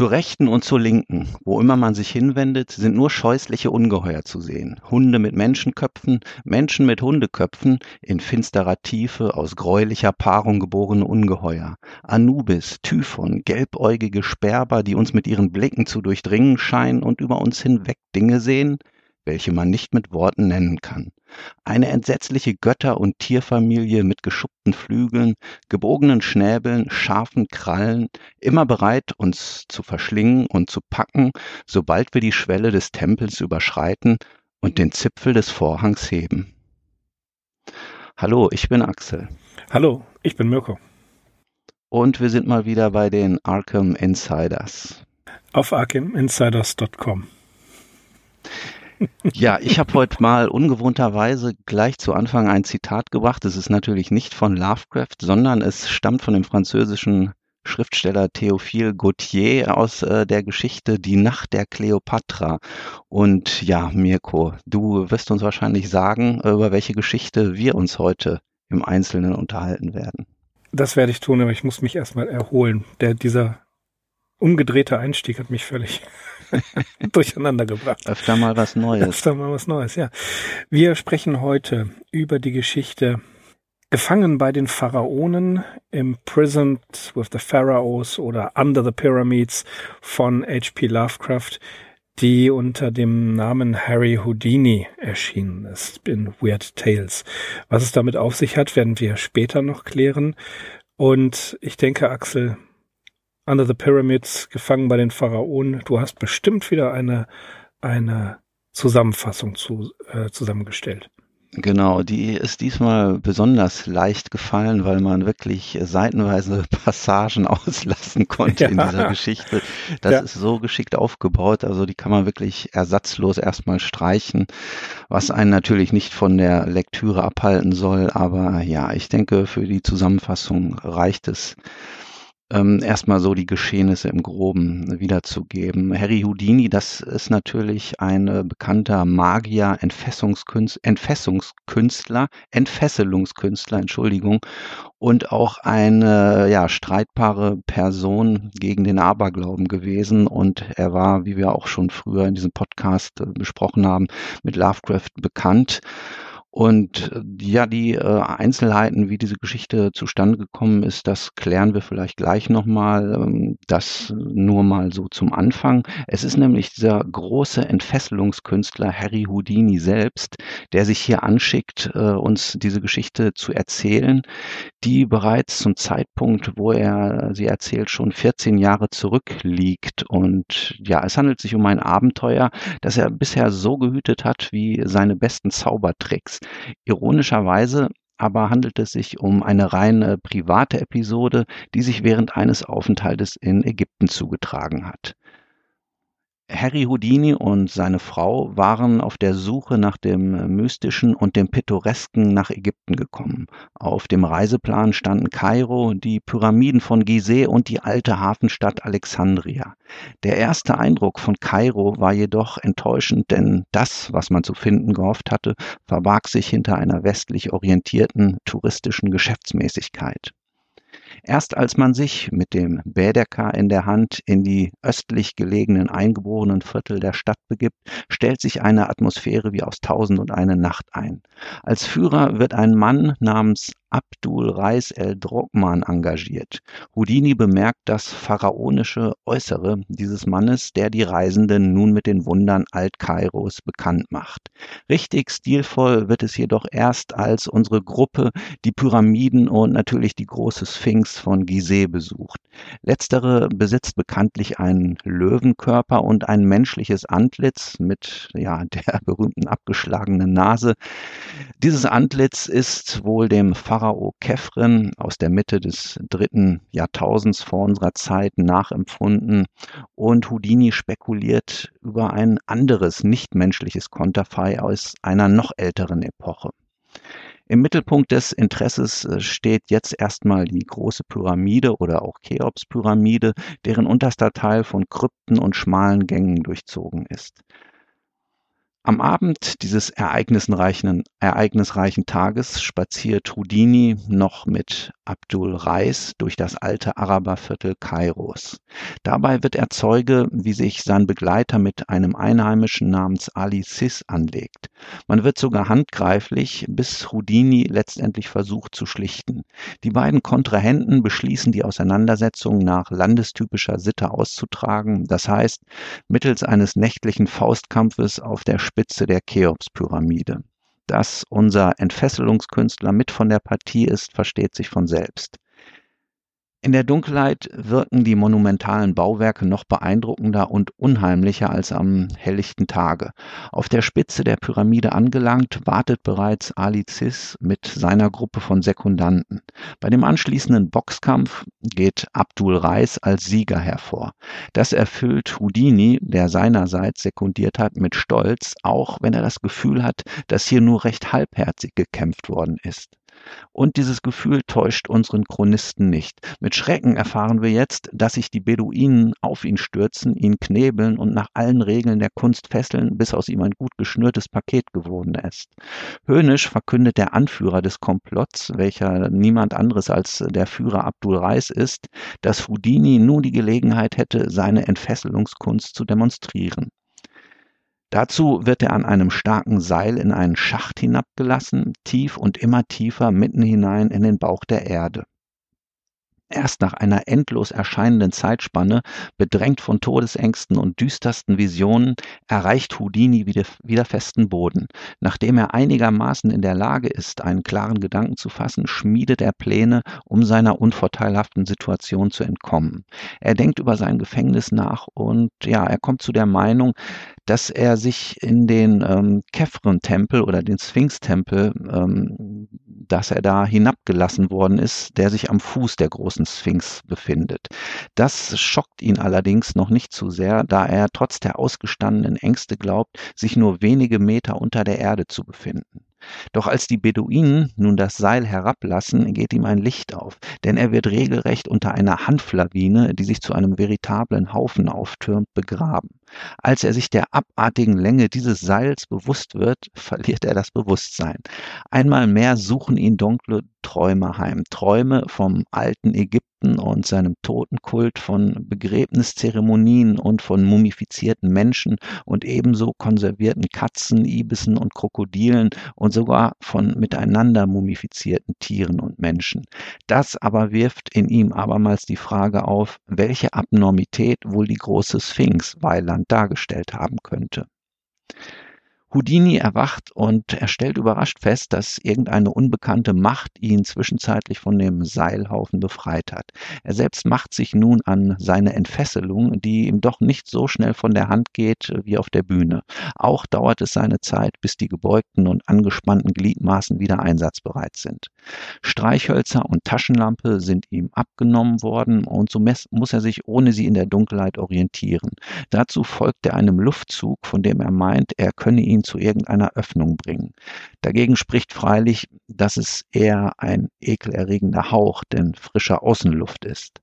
Zur Rechten und zur Linken, wo immer man sich hinwendet, sind nur scheußliche Ungeheuer zu sehen. Hunde mit Menschenköpfen, Menschen mit Hundeköpfen, in finsterer Tiefe aus gräulicher Paarung geborene Ungeheuer. Anubis, Typhon, gelbäugige Sperber, die uns mit ihren Blicken zu durchdringen scheinen und über uns hinweg Dinge sehen, welche man nicht mit Worten nennen kann. Eine entsetzliche Götter- und Tierfamilie mit geschuppten Flügeln, gebogenen Schnäbeln, scharfen Krallen, immer bereit, uns zu verschlingen und zu packen, sobald wir die Schwelle des Tempels überschreiten und den Zipfel des Vorhangs heben. Hallo, ich bin Axel. Hallo, ich bin Mirko. Und wir sind mal wieder bei den Arkham Insiders. Auf arkhaminsiders.com. Ja, ich habe heute mal ungewohnterweise gleich zu Anfang ein Zitat gebracht. Es ist natürlich nicht von Lovecraft, sondern es stammt von dem französischen Schriftsteller Théophile Gautier aus äh, der Geschichte Die Nacht der Kleopatra. Und ja, Mirko, du wirst uns wahrscheinlich sagen, über welche Geschichte wir uns heute im Einzelnen unterhalten werden. Das werde ich tun, aber ich muss mich erstmal erholen. Der, dieser umgedrehte Einstieg hat mich völlig durcheinander gebracht. Öfter mal was Neues. Öfter mal was Neues, ja. Wir sprechen heute über die Geschichte Gefangen bei den Pharaonen, Imprisoned with the Pharaohs oder Under the Pyramids von H.P. Lovecraft, die unter dem Namen Harry Houdini erschienen ist in Weird Tales. Was es damit auf sich hat, werden wir später noch klären. Und ich denke, Axel, Under the Pyramids, gefangen bei den Pharaonen. Du hast bestimmt wieder eine, eine Zusammenfassung zu, äh, zusammengestellt. Genau, die ist diesmal besonders leicht gefallen, weil man wirklich seitenweise Passagen auslassen konnte ja. in dieser Geschichte. Das ja. ist so geschickt aufgebaut, also die kann man wirklich ersatzlos erstmal streichen, was einen natürlich nicht von der Lektüre abhalten soll, aber ja, ich denke, für die Zusammenfassung reicht es ähm, erstmal so die Geschehnisse im Groben wiederzugeben. Harry Houdini, das ist natürlich ein äh, bekannter Magier, Entfesselungskünstler, Entfesselungskünstler, Entfesselungskünstler, Entschuldigung, und auch eine ja, streitbare Person gegen den Aberglauben gewesen. Und er war, wie wir auch schon früher in diesem Podcast äh, besprochen haben, mit Lovecraft bekannt. Und äh, ja, die äh, Einzelheiten, wie diese Geschichte zustande gekommen ist, das klären wir vielleicht gleich nochmal. Ähm, das nur mal so zum Anfang. Es ist nämlich dieser große Entfesselungskünstler Harry Houdini selbst, der sich hier anschickt, äh, uns diese Geschichte zu erzählen, die bereits zum Zeitpunkt, wo er sie erzählt, schon 14 Jahre zurückliegt. Und ja, es handelt sich um ein Abenteuer, das er bisher so gehütet hat wie seine besten Zaubertricks. Ironischerweise aber handelt es sich um eine reine private Episode, die sich während eines Aufenthaltes in Ägypten zugetragen hat. Harry Houdini und seine Frau waren auf der Suche nach dem Mystischen und dem Pittoresken nach Ägypten gekommen. Auf dem Reiseplan standen Kairo, die Pyramiden von Gizeh und die alte Hafenstadt Alexandria. Der erste Eindruck von Kairo war jedoch enttäuschend, denn das, was man zu finden gehofft hatte, verbarg sich hinter einer westlich orientierten touristischen Geschäftsmäßigkeit. Erst als man sich mit dem Bädeker in der Hand in die östlich gelegenen eingeborenen Viertel der Stadt begibt, stellt sich eine Atmosphäre wie aus Tausend und eine Nacht ein. Als Führer wird ein Mann namens Abdul Reis el-Drogman engagiert. Houdini bemerkt das pharaonische Äußere dieses Mannes, der die Reisenden nun mit den Wundern Alt-Kairos bekannt macht. Richtig stilvoll wird es jedoch erst, als unsere Gruppe die Pyramiden und natürlich die große Sphinx von Gizeh besucht. Letztere besitzt bekanntlich einen Löwenkörper und ein menschliches Antlitz mit ja, der berühmten abgeschlagenen Nase. Dieses Antlitz ist wohl dem Pharao Pharao Kefren aus der Mitte des dritten Jahrtausends vor unserer Zeit nachempfunden und Houdini spekuliert über ein anderes nichtmenschliches Konterfei aus einer noch älteren Epoche. Im Mittelpunkt des Interesses äh, steht jetzt erstmal die große Pyramide oder auch Cheops-Pyramide, deren unterster Teil von Krypten und schmalen Gängen durchzogen ist. Am Abend dieses ereignisreichen, ereignisreichen Tages spaziert Houdini noch mit Abdul Reis durch das alte Araberviertel Kairos. Dabei wird er Zeuge, wie sich sein Begleiter mit einem Einheimischen namens Ali Sis anlegt. Man wird sogar handgreiflich, bis Houdini letztendlich versucht zu schlichten. Die beiden Kontrahenten beschließen die Auseinandersetzung nach landestypischer Sitte auszutragen, das heißt mittels eines nächtlichen Faustkampfes auf der Spitze der Cheops-Pyramide. Dass unser Entfesselungskünstler mit von der Partie ist, versteht sich von selbst. In der Dunkelheit wirken die monumentalen Bauwerke noch beeindruckender und unheimlicher als am helllichten Tage. Auf der Spitze der Pyramide angelangt, wartet bereits Ali Cis mit seiner Gruppe von Sekundanten. Bei dem anschließenden Boxkampf geht Abdul Reis als Sieger hervor. Das erfüllt Houdini, der seinerseits sekundiert hat, mit Stolz, auch wenn er das Gefühl hat, dass hier nur recht halbherzig gekämpft worden ist. Und dieses Gefühl täuscht unseren Chronisten nicht. Mit Schrecken erfahren wir jetzt, dass sich die Beduinen auf ihn stürzen, ihn knebeln und nach allen Regeln der Kunst fesseln, bis aus ihm ein gut geschnürtes Paket geworden ist. Höhnisch verkündet der Anführer des Komplotts, welcher niemand anderes als der Führer Abdul Reis ist, dass Houdini nun die Gelegenheit hätte, seine Entfesselungskunst zu demonstrieren. Dazu wird er an einem starken Seil in einen Schacht hinabgelassen, tief und immer tiefer mitten hinein in den Bauch der Erde. Erst nach einer endlos erscheinenden Zeitspanne, bedrängt von Todesängsten und düstersten Visionen, erreicht Houdini wieder, festen Boden. Nachdem er einigermaßen in der Lage ist, einen klaren Gedanken zu fassen, schmiedet er Pläne, um seiner unvorteilhaften Situation zu entkommen. Er denkt über sein Gefängnis nach und ja, er kommt zu der Meinung, dass er sich in den ähm, Kefren-Tempel oder den Sphinx-Tempel, ähm, dass er da hinabgelassen worden ist, der sich am Fuß der großen Sphinx befindet. Das schockt ihn allerdings noch nicht zu sehr, da er trotz der ausgestandenen Ängste glaubt, sich nur wenige Meter unter der Erde zu befinden. Doch als die Beduinen nun das Seil herablassen, geht ihm ein Licht auf, denn er wird regelrecht unter einer Hanflawine, die sich zu einem veritablen Haufen auftürmt, begraben. Als er sich der abartigen Länge dieses Seils bewusst wird, verliert er das Bewusstsein. Einmal mehr suchen ihn dunkle Träume heim. Träume vom alten Ägypten und seinem Totenkult, von Begräbniszeremonien und von mumifizierten Menschen und ebenso konservierten Katzen, Ibissen und Krokodilen und sogar von miteinander mumifizierten Tieren und Menschen. Das aber wirft in ihm abermals die Frage auf, welche Abnormität wohl die große Sphinx Weiland dargestellt haben könnte. Houdini erwacht und er stellt überrascht fest, dass irgendeine unbekannte Macht ihn zwischenzeitlich von dem Seilhaufen befreit hat. Er selbst macht sich nun an seine Entfesselung, die ihm doch nicht so schnell von der Hand geht wie auf der Bühne. Auch dauert es seine Zeit, bis die gebeugten und angespannten Gliedmaßen wieder einsatzbereit sind. Streichhölzer und Taschenlampe sind ihm abgenommen worden und so muss er sich ohne sie in der Dunkelheit orientieren. Dazu folgt er einem Luftzug, von dem er meint, er könne ihn ihn zu irgendeiner Öffnung bringen. Dagegen spricht freilich, dass es eher ein ekelerregender Hauch, denn frischer Außenluft ist.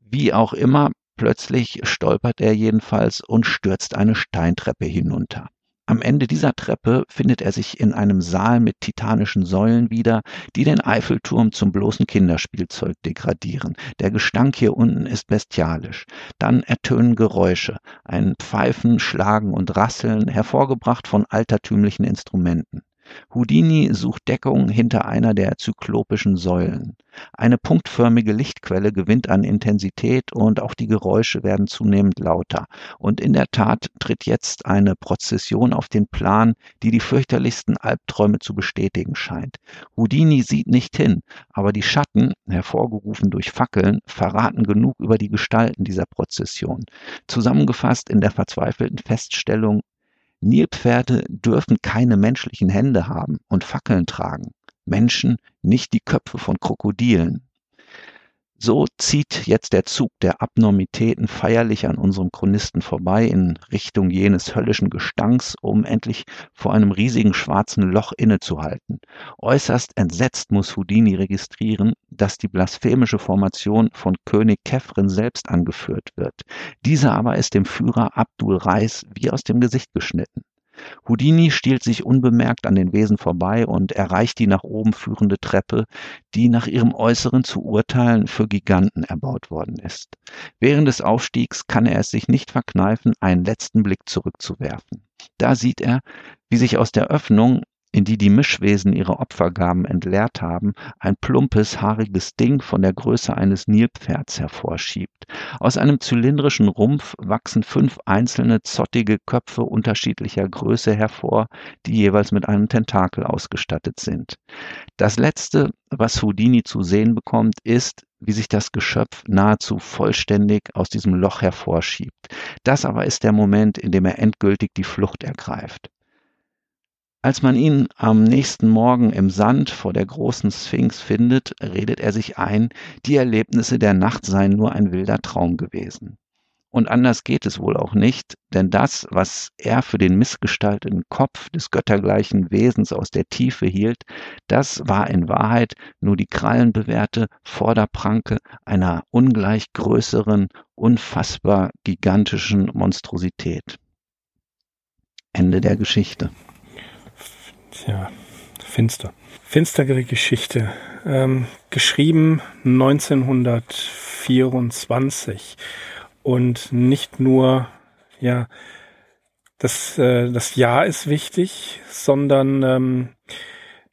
Wie auch immer, plötzlich stolpert er jedenfalls und stürzt eine Steintreppe hinunter. Am Ende dieser Treppe findet er sich in einem Saal mit titanischen Säulen wieder, die den Eiffelturm zum bloßen Kinderspielzeug degradieren. Der Gestank hier unten ist bestialisch. Dann ertönen Geräusche, ein Pfeifen, Schlagen und Rasseln, hervorgebracht von altertümlichen Instrumenten. Houdini sucht Deckung hinter einer der zyklopischen Säulen. Eine punktförmige Lichtquelle gewinnt an Intensität und auch die Geräusche werden zunehmend lauter. Und in der Tat tritt jetzt eine Prozession auf den Plan, die die fürchterlichsten Albträume zu bestätigen scheint. Houdini sieht nicht hin, aber die Schatten, hervorgerufen durch Fackeln, verraten genug über die Gestalten dieser Prozession. Zusammengefasst in der verzweifelten Feststellung, Nilpferde dürfen keine menschlichen Hände haben und Fackeln tragen. Menschen nicht die Köpfe von Krokodilen. So zieht jetzt der Zug der Abnormitäten feierlich an unserem Chronisten vorbei in Richtung jenes höllischen Gestanks, um endlich vor einem riesigen schwarzen Loch innezuhalten. Äußerst entsetzt muss Houdini registrieren, dass die blasphemische Formation von König Kefren selbst angeführt wird. Dieser aber ist dem Führer Abdul Reis wie aus dem Gesicht geschnitten. Houdini stiehlt sich unbemerkt an den Wesen vorbei und erreicht die nach oben führende Treppe, die nach ihrem Äußeren zu urteilen für Giganten erbaut worden ist. Während des Aufstiegs kann er es sich nicht verkneifen, einen letzten Blick zurückzuwerfen. Da sieht er, wie sich aus der Öffnung in die die Mischwesen ihre Opfergaben entleert haben, ein plumpes, haariges Ding von der Größe eines Nilpferds hervorschiebt. Aus einem zylindrischen Rumpf wachsen fünf einzelne zottige Köpfe unterschiedlicher Größe hervor, die jeweils mit einem Tentakel ausgestattet sind. Das letzte, was Houdini zu sehen bekommt, ist, wie sich das Geschöpf nahezu vollständig aus diesem Loch hervorschiebt. Das aber ist der Moment, in dem er endgültig die Flucht ergreift. Als man ihn am nächsten Morgen im Sand vor der großen Sphinx findet, redet er sich ein, die Erlebnisse der Nacht seien nur ein wilder Traum gewesen. Und anders geht es wohl auch nicht, denn das, was er für den missgestalteten Kopf des göttergleichen Wesens aus der Tiefe hielt, das war in Wahrheit nur die krallenbewehrte Vorderpranke einer ungleich größeren, unfassbar gigantischen Monstrosität. Ende der Geschichte. Tja, finster. Finstere Geschichte. Ähm, geschrieben 1924. Und nicht nur, ja, das, äh, das Jahr ist wichtig, sondern ähm,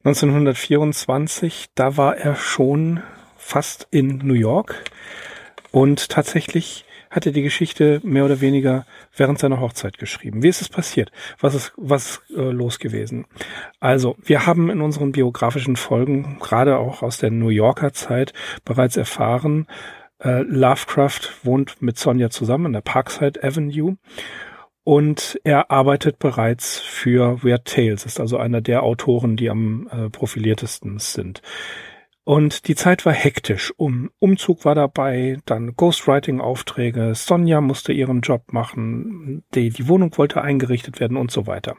1924, da war er schon fast in New York und tatsächlich hat er die Geschichte mehr oder weniger während seiner Hochzeit geschrieben. Wie ist es passiert? Was ist, was ist äh, los gewesen? Also, wir haben in unseren biografischen Folgen, gerade auch aus der New Yorker Zeit, bereits erfahren, äh, Lovecraft wohnt mit Sonja zusammen in der Parkside Avenue und er arbeitet bereits für Weird Tales, ist also einer der Autoren, die am äh, profiliertesten sind. Und die Zeit war hektisch. Um, Umzug war dabei, dann Ghostwriting-Aufträge, Sonja musste ihren Job machen, die, die Wohnung wollte eingerichtet werden und so weiter.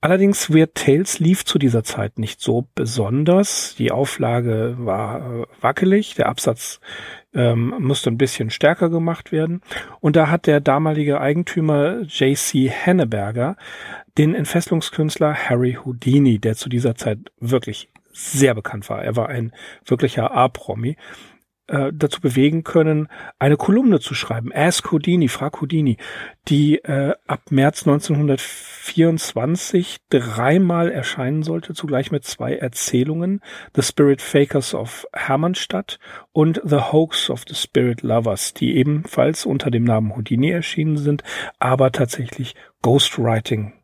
Allerdings Weird Tales lief zu dieser Zeit nicht so besonders. Die Auflage war äh, wackelig, der Absatz ähm, musste ein bisschen stärker gemacht werden. Und da hat der damalige Eigentümer J.C. Henneberger den Entfesselungskünstler Harry Houdini, der zu dieser Zeit wirklich sehr bekannt war. Er war ein wirklicher A-Promi äh, dazu bewegen können, eine Kolumne zu schreiben. Ask Houdini, Frag Houdini, die äh, ab März 1924 dreimal erscheinen sollte, zugleich mit zwei Erzählungen. The Spirit Fakers of Hermannstadt und The Hoax of the Spirit Lovers, die ebenfalls unter dem Namen Houdini erschienen sind, aber tatsächlich Ghostwriting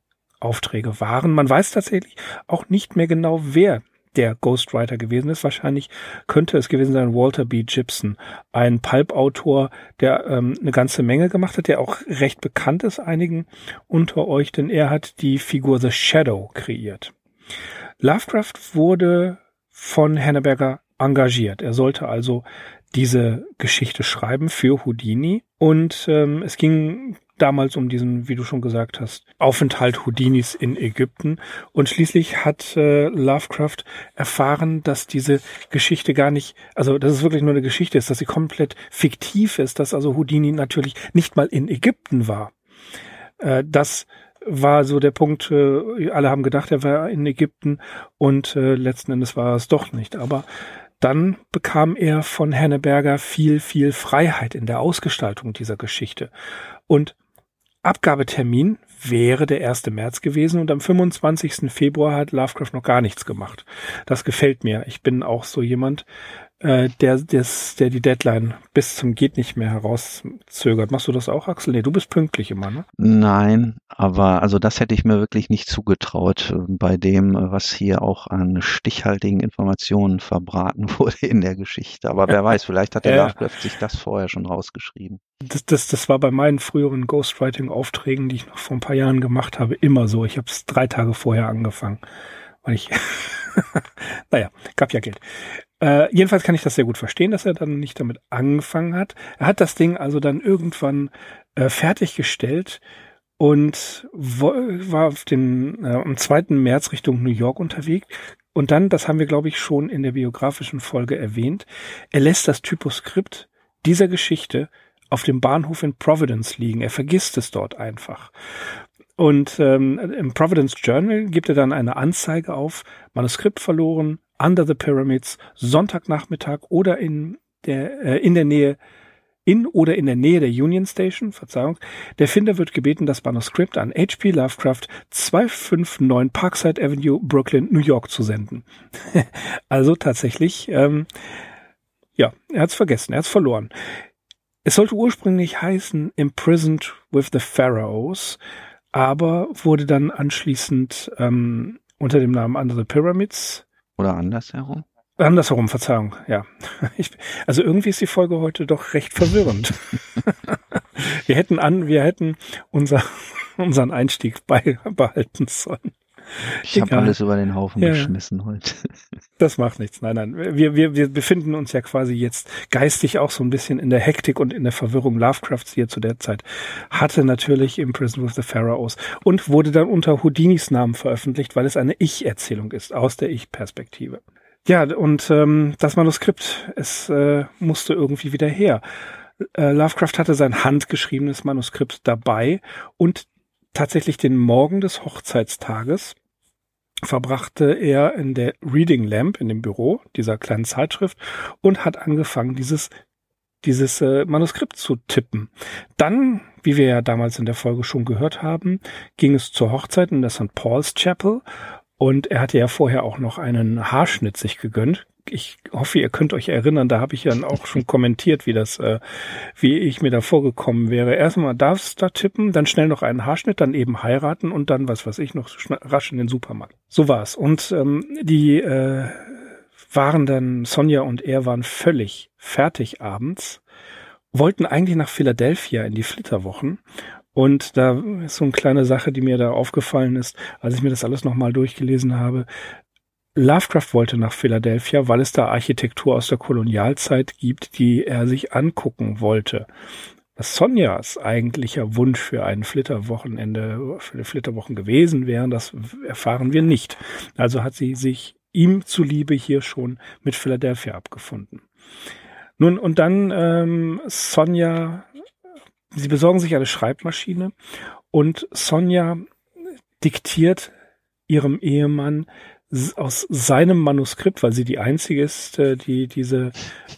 Aufträge waren. Man weiß tatsächlich auch nicht mehr genau, wer der Ghostwriter gewesen ist. Wahrscheinlich könnte es gewesen sein Walter B. Gibson, ein Pulp-Autor, der ähm, eine ganze Menge gemacht hat, der auch recht bekannt ist einigen unter euch, denn er hat die Figur The Shadow kreiert. Lovecraft wurde von Hanneberger engagiert. Er sollte also diese Geschichte schreiben für Houdini und ähm, es ging damals um diesen, wie du schon gesagt hast, Aufenthalt Houdinis in Ägypten. Und schließlich hat äh, Lovecraft erfahren, dass diese Geschichte gar nicht, also dass es wirklich nur eine Geschichte ist, dass sie komplett fiktiv ist, dass also Houdini natürlich nicht mal in Ägypten war. Äh, das war so der Punkt, äh, alle haben gedacht, er war in Ägypten und äh, letzten Endes war es doch nicht. Aber dann bekam er von Henneberger viel, viel Freiheit in der Ausgestaltung dieser Geschichte. Und Abgabetermin wäre der 1. März gewesen und am 25. Februar hat Lovecraft noch gar nichts gemacht. Das gefällt mir. Ich bin auch so jemand, äh, der, des, der die Deadline bis zum geht nicht mehr herauszögert. Machst du das auch, Axel? Nee, du bist pünktlich immer, ne? Nein, aber also das hätte ich mir wirklich nicht zugetraut äh, bei dem, äh, was hier auch an stichhaltigen Informationen verbraten wurde in der Geschichte. Aber wer weiß, vielleicht hat der ja. Lovecraft sich das vorher schon rausgeschrieben. Das, das, das war bei meinen früheren Ghostwriting-Aufträgen, die ich noch vor ein paar Jahren gemacht habe, immer so. Ich habe es drei Tage vorher angefangen. Weil ich, naja, gab ja Geld. Äh, jedenfalls kann ich das sehr gut verstehen, dass er dann nicht damit angefangen hat. Er hat das Ding also dann irgendwann äh, fertiggestellt und war auf den, äh, am 2. März Richtung New York unterwegs. Und dann, das haben wir, glaube ich, schon in der biografischen Folge erwähnt, er lässt das Typoskript dieser Geschichte auf dem Bahnhof in Providence liegen. Er vergisst es dort einfach. Und ähm, im Providence Journal gibt er dann eine Anzeige auf, Manuskript verloren, Under the Pyramids, Sonntagnachmittag oder in der, äh, in der Nähe in oder in der Nähe der Union Station, Verzeihung. Der Finder wird gebeten, das Manuskript an H.P. Lovecraft 259 Parkside Avenue, Brooklyn, New York zu senden. also tatsächlich, ähm, ja, er hat's vergessen, er hat's verloren. Es sollte ursprünglich heißen Imprisoned with the Pharaohs, aber wurde dann anschließend ähm, unter dem Namen Under the Pyramids oder andersherum Andersherum, Verzeihung, ja. Ich, also irgendwie ist die Folge heute doch recht verwirrend. wir hätten an, wir hätten unser, unseren Einstieg beibehalten sollen. Ich habe alles über den Haufen ja, geschmissen heute. Das macht nichts. Nein, nein. Wir, wir, wir befinden uns ja quasi jetzt geistig auch so ein bisschen in der Hektik und in der Verwirrung Lovecrafts, die er zu der Zeit hatte, natürlich im Prison with the Pharaohs und wurde dann unter Houdinis Namen veröffentlicht, weil es eine Ich-Erzählung ist, aus der Ich-Perspektive. Ja, und ähm, das Manuskript, es äh, musste irgendwie wieder her. Äh, Lovecraft hatte sein handgeschriebenes Manuskript dabei und tatsächlich den Morgen des Hochzeitstages verbrachte er in der Reading Lamp in dem Büro dieser kleinen Zeitschrift und hat angefangen, dieses dieses äh, Manuskript zu tippen. Dann, wie wir ja damals in der Folge schon gehört haben, ging es zur Hochzeit in der St. Paul's Chapel und er hatte ja vorher auch noch einen Haarschnitt sich gegönnt. Ich hoffe, ihr könnt euch erinnern, da habe ich dann auch schon kommentiert, wie das, äh, wie ich mir da vorgekommen wäre. Erstmal darfst da tippen, dann schnell noch einen Haarschnitt, dann eben heiraten und dann, was weiß ich, noch rasch in den Supermarkt. So war's. Und ähm, die äh, waren dann, Sonja und er waren völlig fertig abends, wollten eigentlich nach Philadelphia in die Flitterwochen und da ist so eine kleine Sache, die mir da aufgefallen ist, als ich mir das alles nochmal durchgelesen habe. Lovecraft wollte nach Philadelphia, weil es da Architektur aus der Kolonialzeit gibt, die er sich angucken wollte. Was Sonjas eigentlicher Wunsch für ein Flitterwochenende, für eine Flitterwochen gewesen wäre, das erfahren wir nicht. Also hat sie sich ihm zuliebe hier schon mit Philadelphia abgefunden. Nun, und dann ähm, Sonja Sie besorgen sich eine Schreibmaschine und Sonja diktiert ihrem Ehemann aus seinem Manuskript, weil sie die einzige ist, äh, die diese,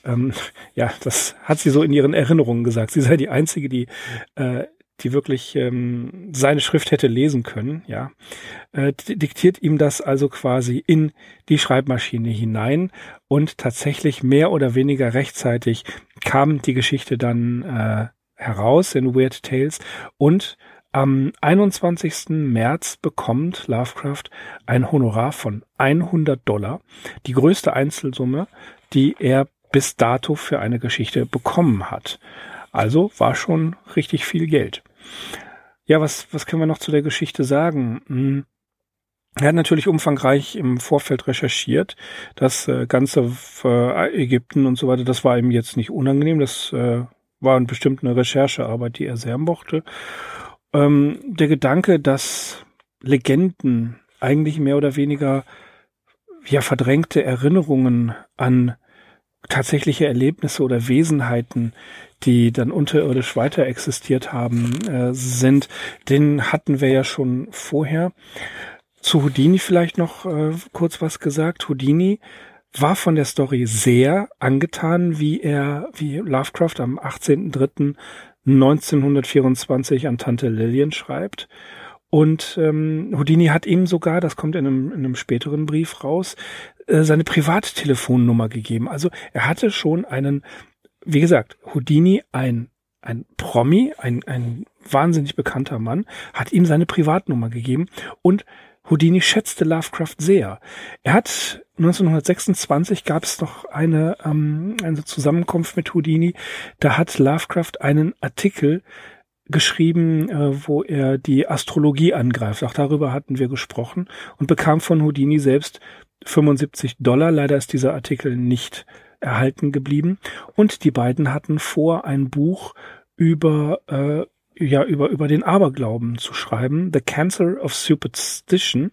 ähm, ja, das hat sie so in ihren Erinnerungen gesagt. Sie sei die einzige, die, äh, die wirklich ähm, seine Schrift hätte lesen können, ja, äh, diktiert ihm das also quasi in die Schreibmaschine hinein und tatsächlich mehr oder weniger rechtzeitig kam die Geschichte dann äh, heraus in Weird Tales und am 21. März bekommt Lovecraft ein Honorar von 100 Dollar, die größte Einzelsumme, die er bis dato für eine Geschichte bekommen hat. Also war schon richtig viel Geld. Ja, was, was können wir noch zu der Geschichte sagen? Hm. Er hat natürlich umfangreich im Vorfeld recherchiert. Das äh, ganze äh, Ägypten und so weiter, das war ihm jetzt nicht unangenehm. Das äh, war bestimmt eine Recherchearbeit, die er sehr mochte. Ähm, der Gedanke, dass Legenden eigentlich mehr oder weniger ja verdrängte Erinnerungen an tatsächliche Erlebnisse oder Wesenheiten, die dann unterirdisch weiter existiert haben, äh, sind, den hatten wir ja schon vorher. Zu Houdini vielleicht noch äh, kurz was gesagt. Houdini war von der Story sehr angetan, wie er, wie Lovecraft am 18.03.1924 an Tante Lillian schreibt. Und ähm, Houdini hat ihm sogar, das kommt in einem, in einem späteren Brief raus, äh, seine Privattelefonnummer gegeben. Also er hatte schon einen, wie gesagt, Houdini, ein, ein Promi, ein, ein wahnsinnig bekannter Mann, hat ihm seine Privatnummer gegeben und Houdini schätzte Lovecraft sehr. Er hat 1926 gab es noch eine, ähm, eine Zusammenkunft mit Houdini. Da hat Lovecraft einen Artikel geschrieben, äh, wo er die Astrologie angreift. Auch darüber hatten wir gesprochen und bekam von Houdini selbst 75 Dollar. Leider ist dieser Artikel nicht erhalten geblieben. Und die beiden hatten vor, ein Buch über äh, ja über über den Aberglauben zu schreiben, The Cancer of Superstition,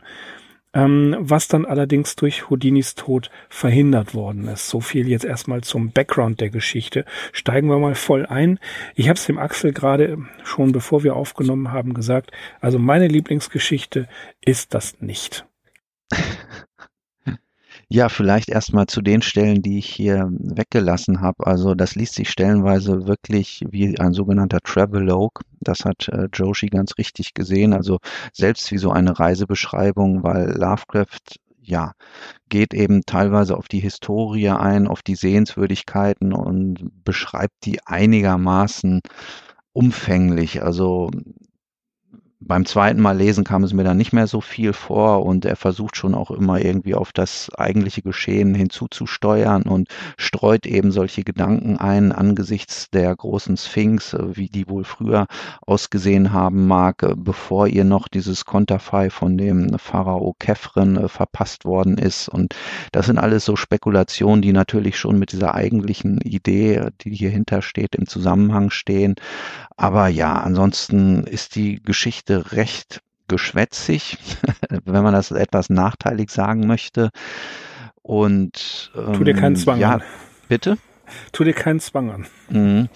ähm, was dann allerdings durch Houdinis Tod verhindert worden ist. So viel jetzt erstmal zum Background der Geschichte. Steigen wir mal voll ein. Ich habe es dem Axel gerade schon bevor wir aufgenommen haben gesagt. Also meine Lieblingsgeschichte ist das nicht. Ja, vielleicht erstmal zu den Stellen, die ich hier weggelassen habe. Also das liest sich stellenweise wirklich wie ein sogenannter Travelogue. Das hat äh, Joshi ganz richtig gesehen. Also selbst wie so eine Reisebeschreibung, weil Lovecraft ja, geht eben teilweise auf die Historie ein, auf die Sehenswürdigkeiten und beschreibt die einigermaßen umfänglich. Also beim zweiten Mal lesen kam es mir dann nicht mehr so viel vor und er versucht schon auch immer irgendwie auf das eigentliche Geschehen hinzuzusteuern und streut eben solche Gedanken ein angesichts der großen Sphinx, äh, wie die wohl früher ausgesehen haben mag, äh, bevor ihr noch dieses Konterfei von dem Pharao Kefren äh, verpasst worden ist. Und das sind alles so Spekulationen, die natürlich schon mit dieser eigentlichen Idee, die hier hintersteht, im Zusammenhang stehen. Aber ja, ansonsten ist die Geschichte recht geschwätzig, wenn man das etwas nachteilig sagen möchte. Und ähm, tu dir keinen ähm, Zwang ja, an. Bitte? Tu dir keinen Zwang an. Mhm.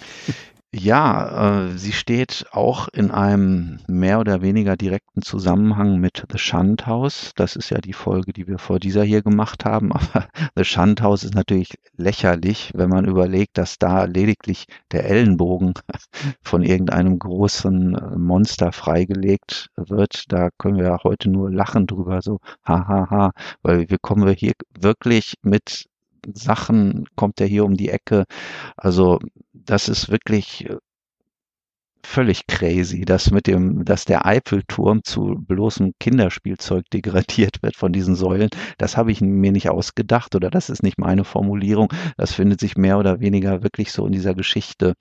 Ja, äh, sie steht auch in einem mehr oder weniger direkten Zusammenhang mit The Shunt House. Das ist ja die Folge, die wir vor dieser hier gemacht haben. Aber The Shunt House ist natürlich lächerlich, wenn man überlegt, dass da lediglich der Ellenbogen von irgendeinem großen äh, Monster freigelegt wird. Da können wir ja heute nur lachen drüber, so hahaha, ha, ha, weil wir kommen wir hier wirklich mit Sachen kommt er hier um die Ecke. Also das ist wirklich äh, völlig crazy, dass mit dem, dass der Eiffelturm zu bloßem Kinderspielzeug degradiert wird von diesen Säulen. Das habe ich mir nicht ausgedacht oder das ist nicht meine Formulierung. Das findet sich mehr oder weniger wirklich so in dieser Geschichte.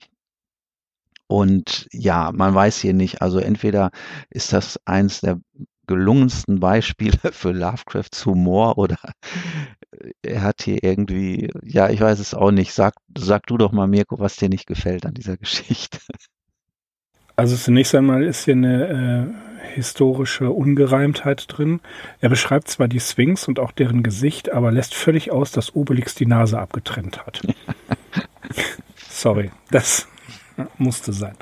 Und ja, man weiß hier nicht. Also entweder ist das eins der gelungensten Beispiele für Lovecrafts Humor oder er hat hier irgendwie, ja, ich weiß es auch nicht. Sag, sag du doch mal, Mirko, was dir nicht gefällt an dieser Geschichte. Also zunächst einmal ist hier eine äh, historische Ungereimtheit drin. Er beschreibt zwar die Sphinx und auch deren Gesicht, aber lässt völlig aus, dass Obelix die Nase abgetrennt hat. Sorry, das musste sein.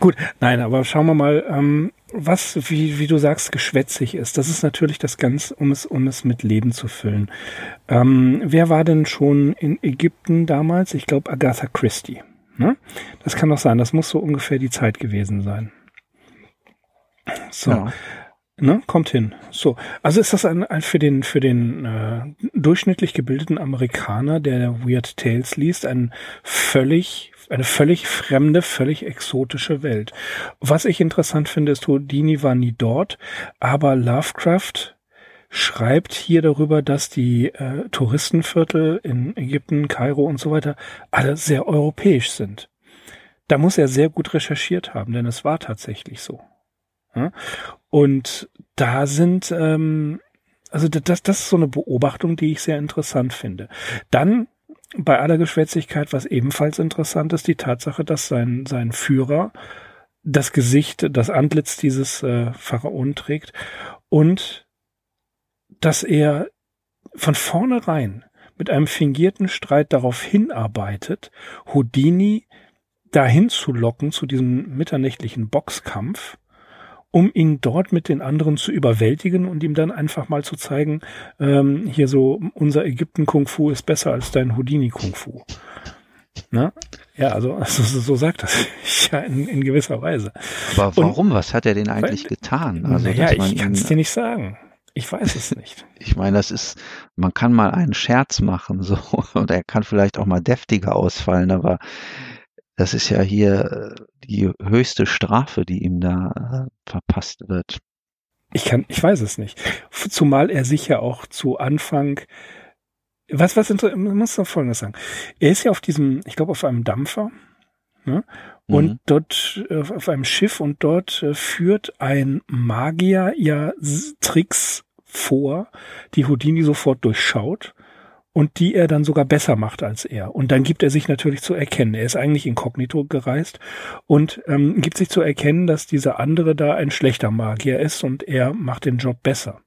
Gut, nein, aber schauen wir mal, ähm, was, wie, wie du sagst, geschwätzig ist. Das ist natürlich das Ganze, um es, um es mit Leben zu füllen. Ähm, wer war denn schon in Ägypten damals? Ich glaube Agatha Christie. Ne? Das kann doch sein. Das muss so ungefähr die Zeit gewesen sein. So. Ja. Ne, kommt hin. So, also ist das ein, ein für den für den äh, durchschnittlich gebildeten Amerikaner, der Weird Tales liest, ein völlig eine völlig fremde, völlig exotische Welt. Was ich interessant finde, ist, Houdini war nie dort, aber Lovecraft schreibt hier darüber, dass die äh, Touristenviertel in Ägypten, Kairo und so weiter alle sehr europäisch sind. Da muss er sehr gut recherchiert haben, denn es war tatsächlich so. Und da sind, ähm, also das, das ist so eine Beobachtung, die ich sehr interessant finde. Dann bei aller Geschwätzigkeit, was ebenfalls interessant ist, die Tatsache, dass sein, sein Führer das Gesicht, das Antlitz dieses äh, Pharaon trägt und dass er von vornherein mit einem fingierten Streit darauf hinarbeitet, Houdini dahin zu locken zu diesem mitternächtlichen Boxkampf, um ihn dort mit den anderen zu überwältigen und ihm dann einfach mal zu zeigen, ähm, hier so, unser Ägypten-Kung-Fu ist besser als dein Houdini-Kung-Fu. Na? Ja, also, also so sagt das ja in, in gewisser Weise. Aber warum? Und, Was hat er denn eigentlich weil, getan? Also, naja, ich kann es dir nicht sagen. Ich weiß es nicht. Ich meine, das ist, man kann mal einen Scherz machen, so, und er kann vielleicht auch mal deftiger ausfallen, aber das ist ja hier äh, die höchste Strafe, die ihm da äh, verpasst wird. Ich kann, ich weiß es nicht. Zumal er sich ja auch zu Anfang, was, was, man muss noch Folgendes sagen. Er ist ja auf diesem, ich glaube, auf einem Dampfer, ne? Und mhm. dort äh, auf einem Schiff und dort äh, führt ein Magier ja Tricks vor, die Houdini sofort durchschaut und die er dann sogar besser macht als er. Und dann gibt er sich natürlich zu erkennen. Er ist eigentlich inkognito gereist und ähm, gibt sich zu erkennen, dass dieser andere da ein schlechter Magier ist und er macht den Job besser.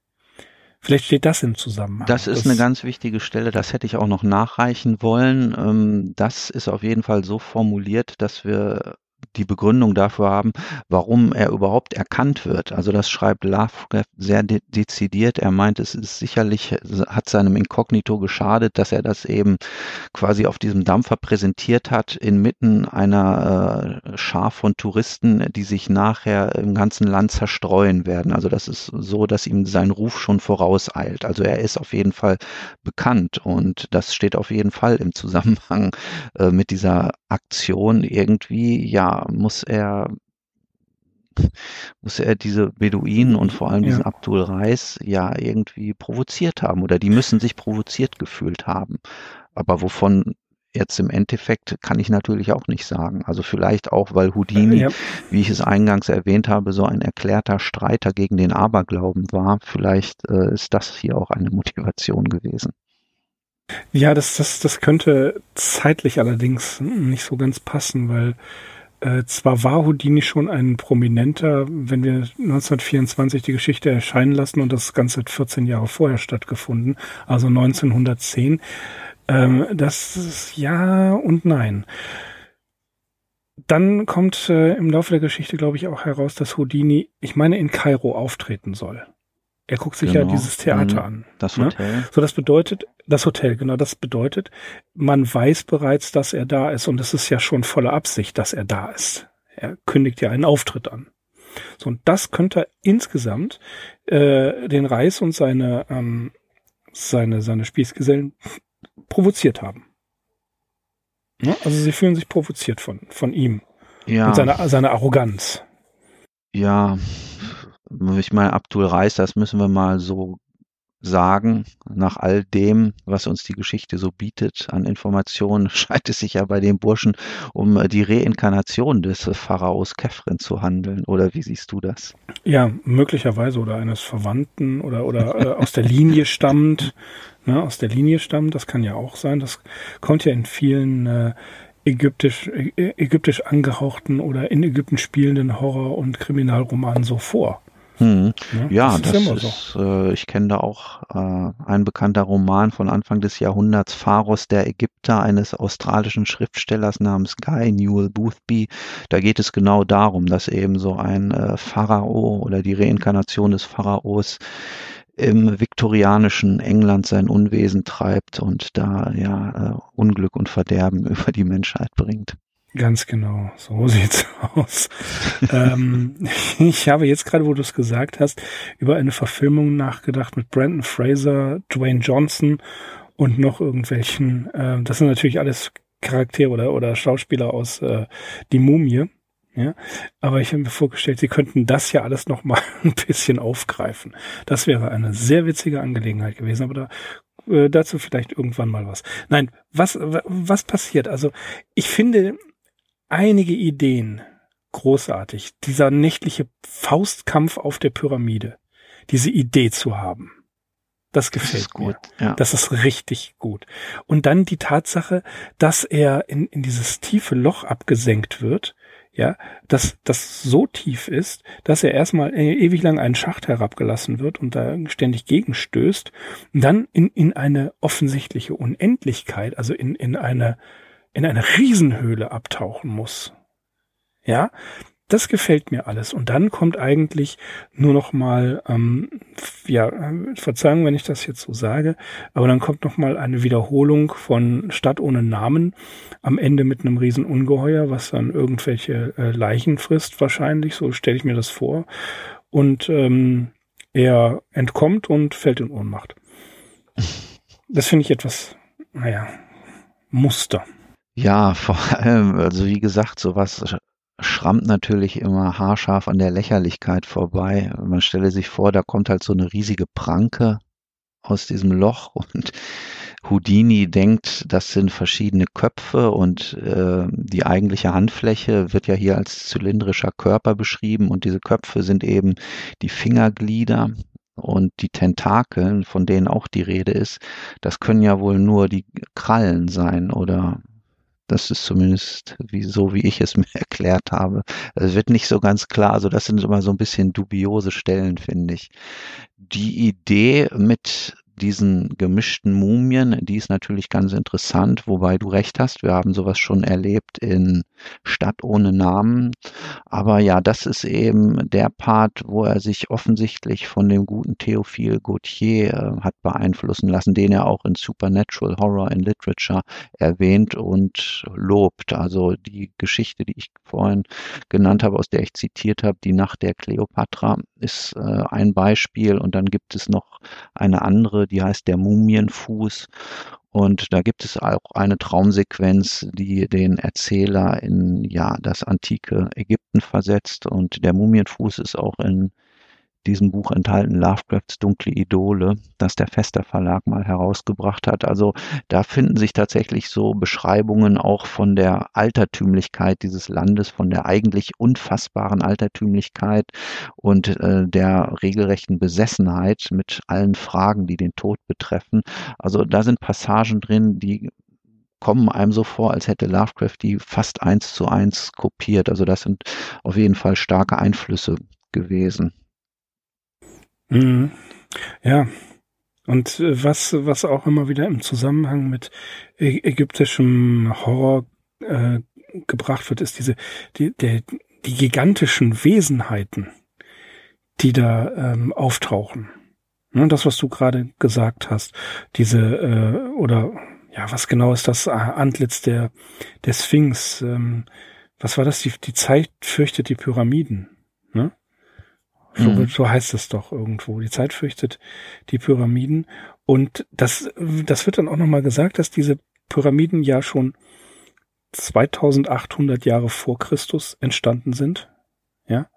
Vielleicht steht das im Zusammenhang. Das ist das eine ganz wichtige Stelle, das hätte ich auch noch nachreichen wollen. Ähm, das ist auf jeden Fall so formuliert, dass wir die Begründung dafür haben, warum er überhaupt erkannt wird. Also das schreibt Lovecraft sehr de dezidiert. Er meint, es ist sicherlich, hat seinem Inkognito geschadet, dass er das eben quasi auf diesem Dampfer präsentiert hat, inmitten einer äh, Schar von Touristen, die sich nachher im ganzen Land zerstreuen werden. Also das ist so, dass ihm sein Ruf schon vorauseilt. Also er ist auf jeden Fall bekannt und das steht auf jeden Fall im Zusammenhang äh, mit dieser Aktion irgendwie, ja, muss er muss er diese Beduinen und vor allem diesen ja. Abdul Reis ja irgendwie provoziert haben oder die müssen sich provoziert gefühlt haben. Aber wovon jetzt im Endeffekt kann ich natürlich auch nicht sagen. Also vielleicht auch, weil Houdini, ja. wie ich es eingangs erwähnt habe, so ein erklärter Streiter gegen den Aberglauben war. Vielleicht äh, ist das hier auch eine Motivation gewesen. Ja, das, das, das könnte zeitlich allerdings nicht so ganz passen, weil äh, zwar war Houdini schon ein prominenter, wenn wir 1924 die Geschichte erscheinen lassen und das Ganze hat 14 Jahre vorher stattgefunden, also 1910. Ähm, das ist ja und nein. Dann kommt äh, im Laufe der Geschichte, glaube ich, auch heraus, dass Houdini, ich meine, in Kairo auftreten soll. Er guckt sich genau. ja dieses Theater mhm. an. Das ne? Hotel. Ne? So, das bedeutet, das Hotel, genau, das bedeutet, man weiß bereits, dass er da ist und es ist ja schon voller Absicht, dass er da ist. Er kündigt ja einen Auftritt an. So, und das könnte insgesamt äh, den Reis und seine, ähm, seine, seine Spießgesellen provoziert haben. Ne? Also sie fühlen sich provoziert von, von ihm. Ja. Und seiner, seiner Arroganz. Ja, ich meine, Abdul Reis, das müssen wir mal so sagen, nach all dem, was uns die Geschichte so bietet an Informationen, scheint es sich ja bei dem Burschen um die Reinkarnation des Pharaos Kefren zu handeln. Oder wie siehst du das? Ja, möglicherweise oder eines Verwandten oder, oder äh, aus der Linie stammt. Ne, aus der Linie stammt, das kann ja auch sein. Das kommt ja in vielen äh, ägyptisch, äh, ägyptisch angehauchten oder in Ägypten spielenden Horror- und Kriminalromanen so vor. Hm. Ja, das, das ist, ist äh, ich kenne da auch äh, ein bekannter Roman von Anfang des Jahrhunderts, Pharos der Ägypter, eines australischen Schriftstellers namens Guy Newell Boothby. Da geht es genau darum, dass eben so ein äh, Pharao oder die Reinkarnation des Pharaos im viktorianischen England sein Unwesen treibt und da ja äh, Unglück und Verderben über die Menschheit bringt. Ganz genau, so sieht's aus. ähm, ich habe jetzt gerade, wo du es gesagt hast, über eine Verfilmung nachgedacht mit Brandon Fraser, Dwayne Johnson und noch irgendwelchen. Äh, das sind natürlich alles Charaktere oder, oder Schauspieler aus äh, Die Mumie. Ja, aber ich habe mir vorgestellt, sie könnten das ja alles noch mal ein bisschen aufgreifen. Das wäre eine sehr witzige Angelegenheit gewesen, aber da äh, dazu vielleicht irgendwann mal was. Nein, was was passiert? Also ich finde einige Ideen großartig. Dieser nächtliche Faustkampf auf der Pyramide. Diese Idee zu haben. Das gefällt das gut, mir. Ja. Das ist richtig gut. Und dann die Tatsache, dass er in, in dieses tiefe Loch abgesenkt wird, ja, dass das so tief ist, dass er erstmal e-, ewig lang einen Schacht herabgelassen wird und da ständig gegenstößt, und dann in, in eine offensichtliche Unendlichkeit, also in, in eine in eine Riesenhöhle abtauchen muss. Ja, das gefällt mir alles. Und dann kommt eigentlich nur noch mal, ähm, ja, Verzeihung, wenn ich das jetzt so sage, aber dann kommt noch mal eine Wiederholung von Stadt ohne Namen am Ende mit einem Riesenungeheuer, was dann irgendwelche äh, Leichen frisst wahrscheinlich, so stelle ich mir das vor. Und ähm, er entkommt und fällt in Ohnmacht. Das finde ich etwas, naja, Muster. Ja, vor allem, also wie gesagt, sowas schrammt natürlich immer haarscharf an der Lächerlichkeit vorbei. Man stelle sich vor, da kommt halt so eine riesige Pranke aus diesem Loch und Houdini denkt, das sind verschiedene Köpfe und äh, die eigentliche Handfläche wird ja hier als zylindrischer Körper beschrieben und diese Köpfe sind eben die Fingerglieder Und die Tentakeln, von denen auch die Rede ist, das können ja wohl nur die Krallen sein oder das ist zumindest wie, so, wie ich es mir erklärt habe. Es wird nicht so ganz klar. Also das sind immer so ein bisschen dubiose Stellen, finde ich. Die Idee mit diesen gemischten Mumien, die ist natürlich ganz interessant, wobei du recht hast, wir haben sowas schon erlebt in Stadt ohne Namen. Aber ja, das ist eben der Part, wo er sich offensichtlich von dem guten Theophile Gautier äh, hat beeinflussen lassen, den er auch in Supernatural Horror in Literature erwähnt und lobt. Also die Geschichte, die ich vorhin genannt habe, aus der ich zitiert habe, die Nacht der Kleopatra, ist äh, ein Beispiel. Und dann gibt es noch eine andere, die heißt der Mumienfuß. Und da gibt es auch eine Traumsequenz, die den Erzähler in ja das antike Ägypten versetzt. Und der Mumienfuß ist auch in diesem Buch enthalten, Lovecrafts dunkle Idole, das der Fester Verlag mal herausgebracht hat. Also da finden sich tatsächlich so Beschreibungen auch von der Altertümlichkeit dieses Landes, von der eigentlich unfassbaren Altertümlichkeit und äh, der regelrechten Besessenheit mit allen Fragen, die den Tod betreffen. Also da sind Passagen drin, die kommen einem so vor, als hätte Lovecraft die fast eins zu eins kopiert. Also das sind auf jeden Fall starke Einflüsse gewesen. Mhm. Ja. Und äh, was, was auch immer wieder im Zusammenhang mit ägyptischem Horror äh, gebracht wird, ist diese, die, der, die gigantischen Wesenheiten, die da ähm, auftauchen. Ne, das, was du gerade gesagt hast, diese, äh, oder ja, was genau ist das Antlitz der, der Sphinx? Ähm, was war das? Die, die Zeit fürchtet die Pyramiden. So, mhm. so heißt es doch irgendwo. Die Zeit fürchtet die Pyramiden. Und das, das wird dann auch nochmal gesagt, dass diese Pyramiden ja schon 2800 Jahre vor Christus entstanden sind. Ja.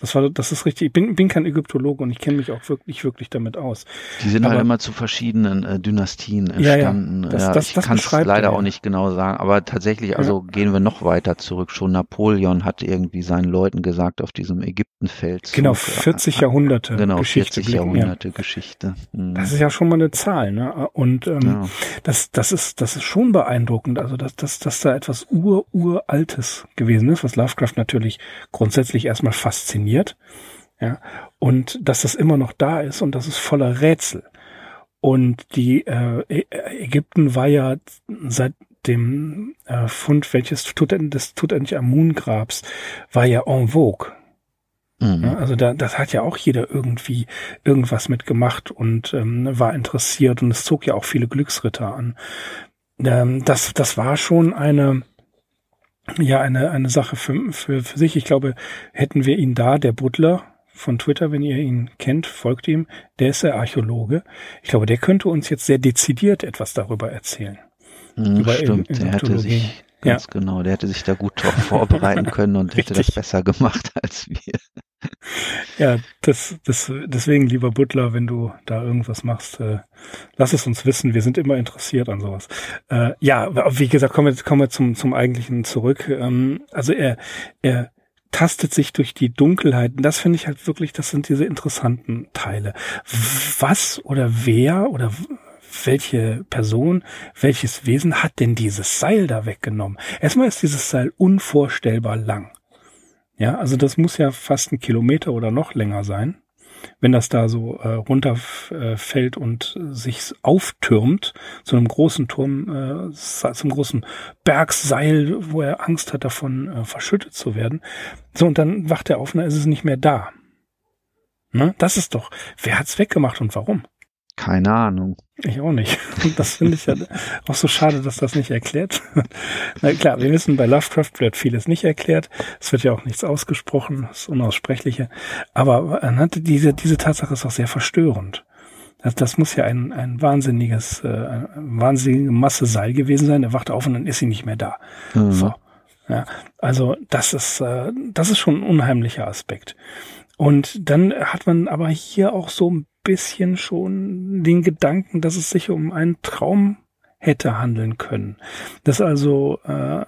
Das war, das ist richtig. Ich bin, bin kein Ägyptologe und ich kenne mich auch wirklich, wirklich damit aus. Die sind halt aber, halt immer zu verschiedenen äh, Dynastien entstanden. Ja, ja. Das, ja das, ich kann es leider auch nicht genau sagen, aber tatsächlich, also ja. gehen wir noch weiter zurück. Schon Napoleon hat irgendwie seinen Leuten gesagt auf diesem Ägyptenfeld. Genau, 40 äh, Jahrhunderte. Genau, Geschichte 40 Jahrhunderte Geschichte. Mhm. Das ist ja schon mal eine Zahl, ne? Und ähm, das, das ist, das ist schon beeindruckend. Also dass, dass, dass da etwas ur uraltes gewesen ist, was Lovecraft natürlich grundsätzlich erstmal fasziniert funktioniert. Ja, und dass das immer noch da ist und das ist voller Rätsel. Und die äh, Ägypten war ja seit dem äh, Fund welches Tut des Tutanchamun-Grabs war ja en vogue. Mhm. Ja, also da, das hat ja auch jeder irgendwie irgendwas mitgemacht und ähm, war interessiert und es zog ja auch viele Glücksritter an. Ähm, das, das war schon eine ja eine, eine Sache für, für, für sich. Ich glaube, hätten wir ihn da, der Butler von Twitter, wenn ihr ihn kennt, folgt ihm, der ist der Archäologe. Ich glaube, der könnte uns jetzt sehr dezidiert etwas darüber erzählen. Hm, über stimmt, der hätte sich ganz ja. genau, der hätte sich da gut drauf vorbereiten können und hätte das besser gemacht als wir. Ja, das, das, deswegen, lieber Butler, wenn du da irgendwas machst, äh, lass es uns wissen. Wir sind immer interessiert an sowas. Äh, ja, wie gesagt, kommen wir, kommen wir zum, zum eigentlichen zurück. Ähm, also er, er tastet sich durch die Dunkelheiten. Das finde ich halt wirklich, das sind diese interessanten Teile. Was oder wer oder welche Person, welches Wesen hat denn dieses Seil da weggenommen? Erstmal ist dieses Seil unvorstellbar lang. Ja, also das muss ja fast ein Kilometer oder noch länger sein, wenn das da so äh, runterfällt und sich auftürmt zu einem großen Turm, äh, zum großen Bergseil, wo er Angst hat, davon äh, verschüttet zu werden. So, und dann wacht er auf und dann ist es nicht mehr da. Ne? Das ist doch, wer hat's weggemacht und warum? Keine Ahnung. Ich auch nicht. Das finde ich ja auch so schade, dass das nicht erklärt wird. Na klar, wir wissen, bei Lovecraft wird vieles nicht erklärt. Es wird ja auch nichts ausgesprochen, das Unaussprechliche. Aber diese, diese Tatsache ist auch sehr verstörend. Das, das muss ja ein, ein wahnsinniges, äh, eine wahnsinnige Masse Seil gewesen sein. Er wacht auf und dann ist sie nicht mehr da. Mhm. So. Ja, also das ist, äh, das ist schon ein unheimlicher Aspekt. Und dann hat man aber hier auch so ein bisschen schon den Gedanken, dass es sich um einen Traum hätte handeln können. Dass also äh,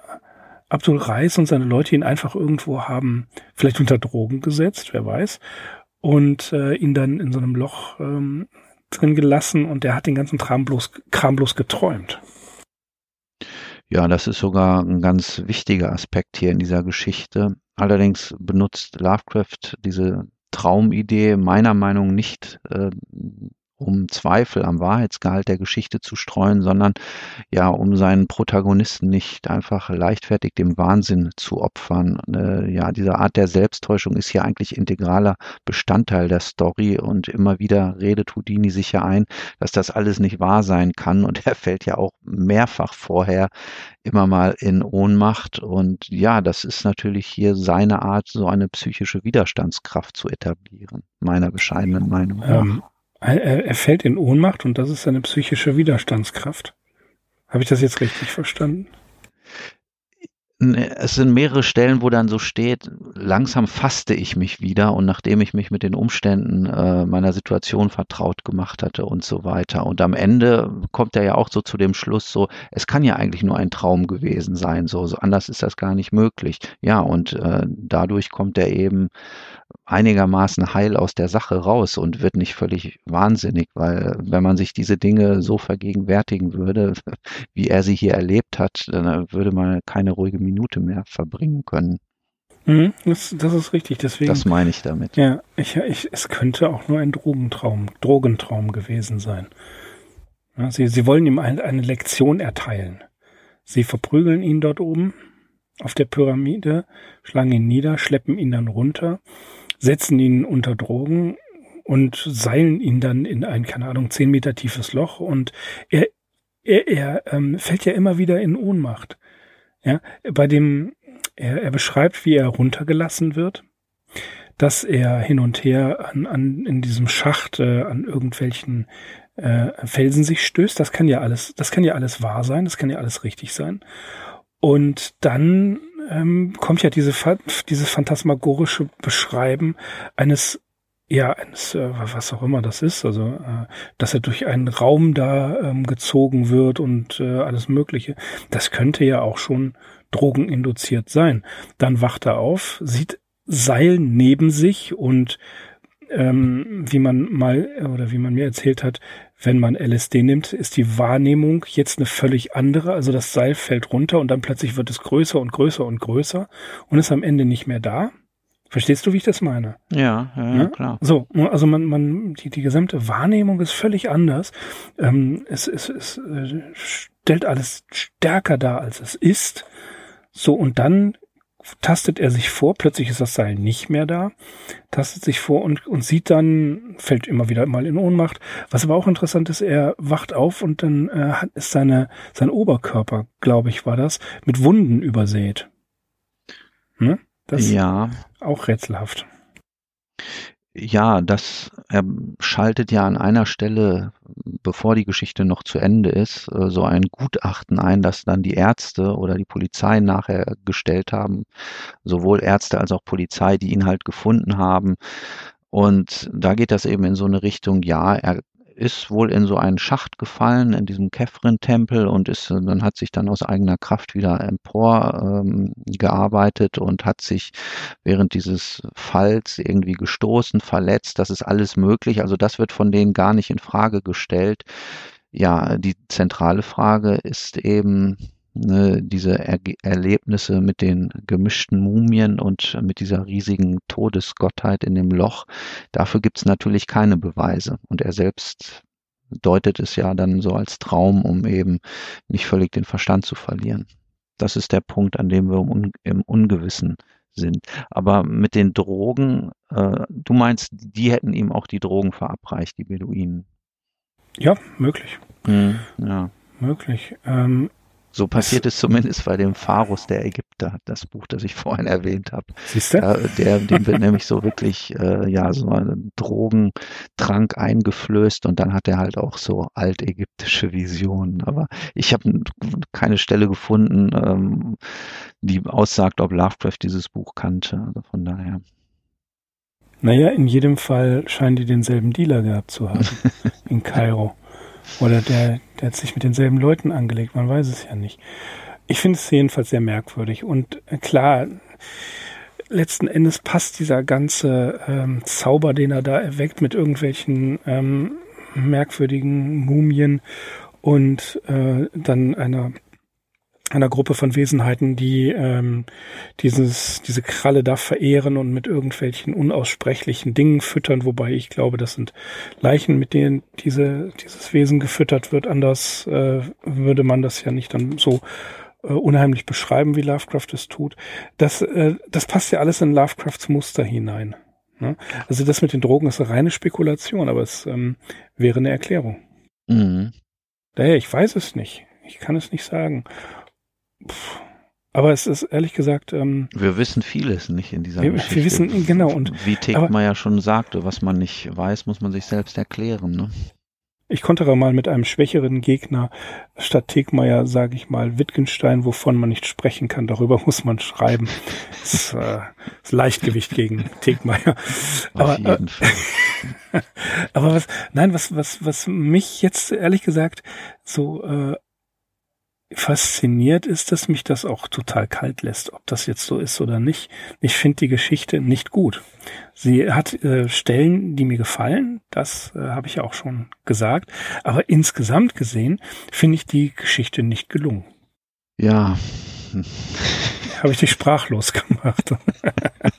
Abdul Reis und seine Leute ihn einfach irgendwo haben, vielleicht unter Drogen gesetzt, wer weiß, und äh, ihn dann in so einem Loch ähm, drin gelassen und der hat den ganzen Kram bloß, Kram bloß geträumt. Ja, das ist sogar ein ganz wichtiger Aspekt hier in dieser Geschichte. Allerdings benutzt Lovecraft diese Traumidee meiner Meinung nicht äh, um Zweifel am Wahrheitsgehalt der Geschichte zu streuen, sondern ja, um seinen Protagonisten nicht einfach leichtfertig dem Wahnsinn zu opfern. Äh, ja, diese Art der Selbsttäuschung ist hier eigentlich integraler Bestandteil der Story und immer wieder redet Houdini sich ja ein, dass das alles nicht wahr sein kann und er fällt ja auch mehrfach vorher immer mal in Ohnmacht und ja, das ist natürlich hier seine Art, so eine psychische Widerstandskraft zu etablieren, meiner bescheidenen Meinung nach. Ähm er, er fällt in Ohnmacht und das ist seine psychische Widerstandskraft. Habe ich das jetzt richtig verstanden? Es sind mehrere Stellen, wo dann so steht, langsam fasste ich mich wieder und nachdem ich mich mit den Umständen äh, meiner Situation vertraut gemacht hatte und so weiter. Und am Ende kommt er ja auch so zu dem Schluss, so, es kann ja eigentlich nur ein Traum gewesen sein, so, so anders ist das gar nicht möglich. Ja, und äh, dadurch kommt er eben einigermaßen heil aus der Sache raus und wird nicht völlig wahnsinnig, weil wenn man sich diese Dinge so vergegenwärtigen würde, wie er sie hier erlebt hat, dann würde man keine ruhige Minute mehr verbringen können. Mhm, das, das, ist richtig, deswegen. Das meine ich damit. Ja, ich, ich, es könnte auch nur ein Drogentraum, Drogentraum gewesen sein. Ja, sie, sie wollen ihm ein, eine Lektion erteilen. Sie verprügeln ihn dort oben auf der Pyramide, schlagen ihn nieder, schleppen ihn dann runter setzen ihn unter Drogen und seilen ihn dann in ein, keine Ahnung, zehn Meter tiefes Loch und er, er, er ähm, fällt ja immer wieder in Ohnmacht. Ja, bei dem, er, er beschreibt, wie er runtergelassen wird, dass er hin und her an, an in diesem Schacht äh, an irgendwelchen äh, Felsen sich stößt. Das kann ja alles, das kann ja alles wahr sein, das kann ja alles richtig sein. Und dann ähm, kommt ja diese, dieses phantasmagorische Beschreiben eines ja, eines, äh, was auch immer das ist, also äh, dass er durch einen Raum da ähm, gezogen wird und äh, alles Mögliche. Das könnte ja auch schon drogeninduziert sein. Dann wacht er auf, sieht Seil neben sich und ähm, wie man mal oder wie man mir erzählt hat, wenn man LSD nimmt, ist die Wahrnehmung jetzt eine völlig andere. Also das Seil fällt runter und dann plötzlich wird es größer und größer und größer und ist am Ende nicht mehr da. Verstehst du, wie ich das meine? Ja, ja, ja klar. So, also man, man, die, die gesamte Wahrnehmung ist völlig anders. Ähm, es, es, es äh, stellt alles stärker dar, als es ist. So, und dann tastet er sich vor, plötzlich ist das Seil nicht mehr da, tastet sich vor und, und sieht dann, fällt immer wieder mal in Ohnmacht. Was aber auch interessant ist, er wacht auf und dann äh, hat, ist seine, sein Oberkörper, glaube ich, war das, mit Wunden übersät. Hm? Das ja. auch rätselhaft. Ja, das er schaltet ja an einer Stelle, bevor die Geschichte noch zu Ende ist, äh, so ein Gutachten ein, das dann die Ärzte oder die Polizei nachher gestellt haben, sowohl Ärzte als auch Polizei, die ihn halt gefunden haben. Und da geht das eben in so eine Richtung, ja, er ist wohl in so einen Schacht gefallen in diesem Kefren-Tempel und ist, dann hat sich dann aus eigener Kraft wieder empor ähm, und hat sich während dieses Falls irgendwie gestoßen, verletzt. Das ist alles möglich. Also das wird von denen gar nicht in Frage gestellt. Ja, die zentrale Frage ist eben, ne, diese er Erlebnisse mit den gemischten Mumien und mit dieser riesigen Todesgottheit in dem Loch, dafür gibt es natürlich keine Beweise. Und er selbst deutet es ja dann so als Traum, um eben nicht völlig den Verstand zu verlieren. Das ist der Punkt, an dem wir im Ungewissen sind. Aber mit den Drogen, äh, du meinst, die hätten ihm auch die Drogen verabreicht, die Beduinen? Ja, möglich. Hm, ja. Möglich. Ähm, so passiert es zumindest bei dem Pharus der Ägypter, das Buch, das ich vorhin erwähnt habe. Siehst du? Äh, der, dem wird nämlich so wirklich, äh, ja, so ein Drogentrank eingeflößt und dann hat er halt auch so altägyptische Visionen. Aber ich habe keine Stelle gefunden, ähm, die aussagt, ob Lovecraft dieses Buch kannte. Also von daher. Naja, in jedem Fall scheinen die denselben Dealer gehabt zu haben in Kairo. Oder der, der hat sich mit denselben Leuten angelegt, man weiß es ja nicht. Ich finde es jedenfalls sehr merkwürdig. Und äh, klar, letzten Endes passt dieser ganze ähm, Zauber, den er da erweckt mit irgendwelchen ähm, merkwürdigen Mumien und äh, dann einer einer Gruppe von Wesenheiten, die ähm, dieses, diese Kralle da verehren und mit irgendwelchen unaussprechlichen Dingen füttern, wobei ich glaube, das sind Leichen, mit denen diese, dieses Wesen gefüttert wird. Anders äh, würde man das ja nicht dann so äh, unheimlich beschreiben, wie Lovecraft es tut. Das, äh, das passt ja alles in Lovecrafts Muster hinein. Ne? Also das mit den Drogen ist eine reine Spekulation, aber es ähm, wäre eine Erklärung. Mhm. Daher, ich weiß es nicht. Ich kann es nicht sagen. Puh. Aber es ist ehrlich gesagt. Ähm, wir wissen vieles nicht in dieser wir, Geschichte. Wir wissen genau und wie Tegma ja schon sagte, was man nicht weiß, muss man sich selbst erklären. Ne? Ich konnte aber mal mit einem schwächeren Gegner statt Tegmeier, sage ich mal, Wittgenstein, wovon man nicht sprechen kann, darüber muss man schreiben. das ist, äh, ist Leichtgewicht gegen Tegmeier. Aber, Auf jeden Fall. aber was, nein, was, was, was mich jetzt ehrlich gesagt so äh, fasziniert ist, dass mich das auch total kalt lässt, ob das jetzt so ist oder nicht. Ich finde die Geschichte nicht gut. Sie hat äh, Stellen, die mir gefallen, das äh, habe ich ja auch schon gesagt, aber insgesamt gesehen finde ich die Geschichte nicht gelungen. Ja. Habe ich dich sprachlos gemacht.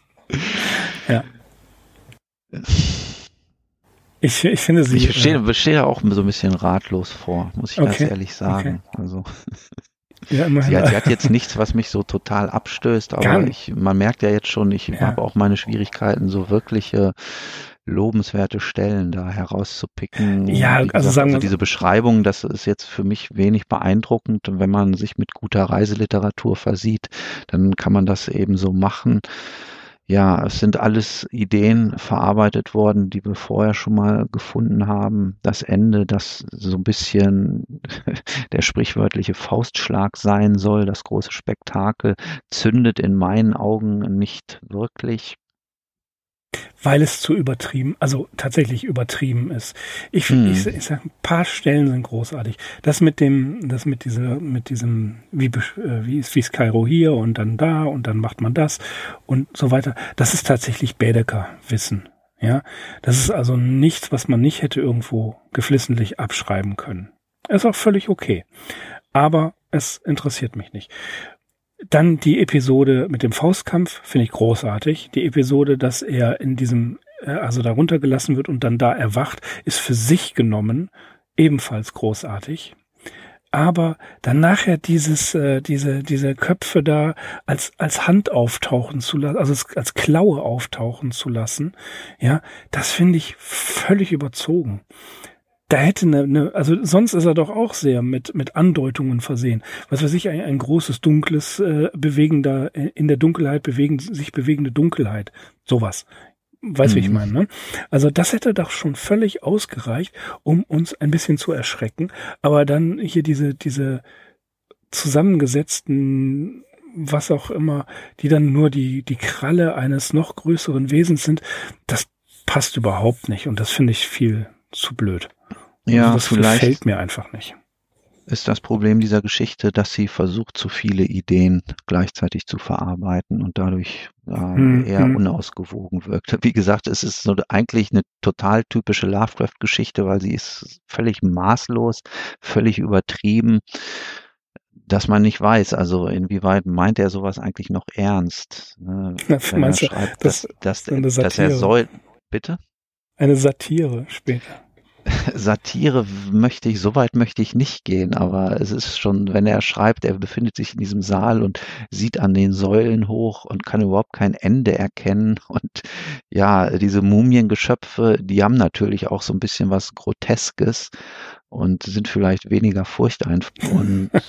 ja. Ich, ich finde sie. Ich stehe, äh, stehe auch so ein bisschen ratlos vor, muss ich okay, ganz ehrlich sagen. Okay. Also. Ja, sie, hat, sie hat jetzt nichts, was mich so total abstößt, aber ich, man merkt ja jetzt schon, ich ja. habe auch meine Schwierigkeiten, so wirkliche lobenswerte Stellen da herauszupicken. Ja, gesagt, also sagen also diese Beschreibung, das ist jetzt für mich wenig beeindruckend. Wenn man sich mit guter Reiseliteratur versieht, dann kann man das eben so machen ja, es sind alles Ideen verarbeitet worden, die wir vorher schon mal gefunden haben. Das Ende, das so ein bisschen der sprichwörtliche Faustschlag sein soll, das große Spektakel, zündet in meinen Augen nicht wirklich weil es zu übertrieben, also tatsächlich übertrieben ist. Ich, hm. ich, ich sag, ein paar Stellen sind großartig. Das mit dem, das mit dieser, mit diesem, wie, äh, wie ist, wie ist Kairo hier und dann da und dann macht man das und so weiter. Das ist tatsächlich Bädeker-Wissen. Ja, das ist also nichts, was man nicht hätte irgendwo geflissentlich abschreiben können. Ist auch völlig okay. Aber es interessiert mich nicht. Dann die Episode mit dem Faustkampf finde ich großartig. Die Episode, dass er in diesem, äh, also da runtergelassen wird und dann da erwacht, ist für sich genommen ebenfalls großartig. Aber dann nachher dieses, äh, diese, diese Köpfe da als, als Hand auftauchen zu lassen, also als, als Klaue auftauchen zu lassen, ja, das finde ich völlig überzogen da hätte eine, eine, also sonst ist er doch auch sehr mit, mit Andeutungen versehen. Was weiß ich, ein, ein großes, dunkles, äh, bewegender, äh, in der Dunkelheit bewegen, sich bewegende Dunkelheit. Sowas. Weißt du, mhm. wie ich mhm. meine, ne? Also das hätte doch schon völlig ausgereicht, um uns ein bisschen zu erschrecken. Aber dann hier diese, diese zusammengesetzten, was auch immer, die dann nur die, die Kralle eines noch größeren Wesens sind, das passt überhaupt nicht. Und das finde ich viel zu blöd. Ja, also das vielleicht gefällt mir einfach nicht. Ist das Problem dieser Geschichte, dass sie versucht, zu viele Ideen gleichzeitig zu verarbeiten und dadurch äh, hm, eher hm. unausgewogen wirkt. Wie gesagt, es ist so eigentlich eine total typische Lovecraft-Geschichte, weil sie ist völlig maßlos, völlig übertrieben, dass man nicht weiß, also inwieweit meint er sowas eigentlich noch ernst. Ne? Wenn er schreibt, das, dass, dass, dass er soll. Bitte? Eine Satire später. Satire möchte ich, so weit möchte ich nicht gehen, aber es ist schon, wenn er schreibt, er befindet sich in diesem Saal und sieht an den Säulen hoch und kann überhaupt kein Ende erkennen. Und ja, diese Mumiengeschöpfe, die haben natürlich auch so ein bisschen was Groteskes und sind vielleicht weniger furchteinflößend.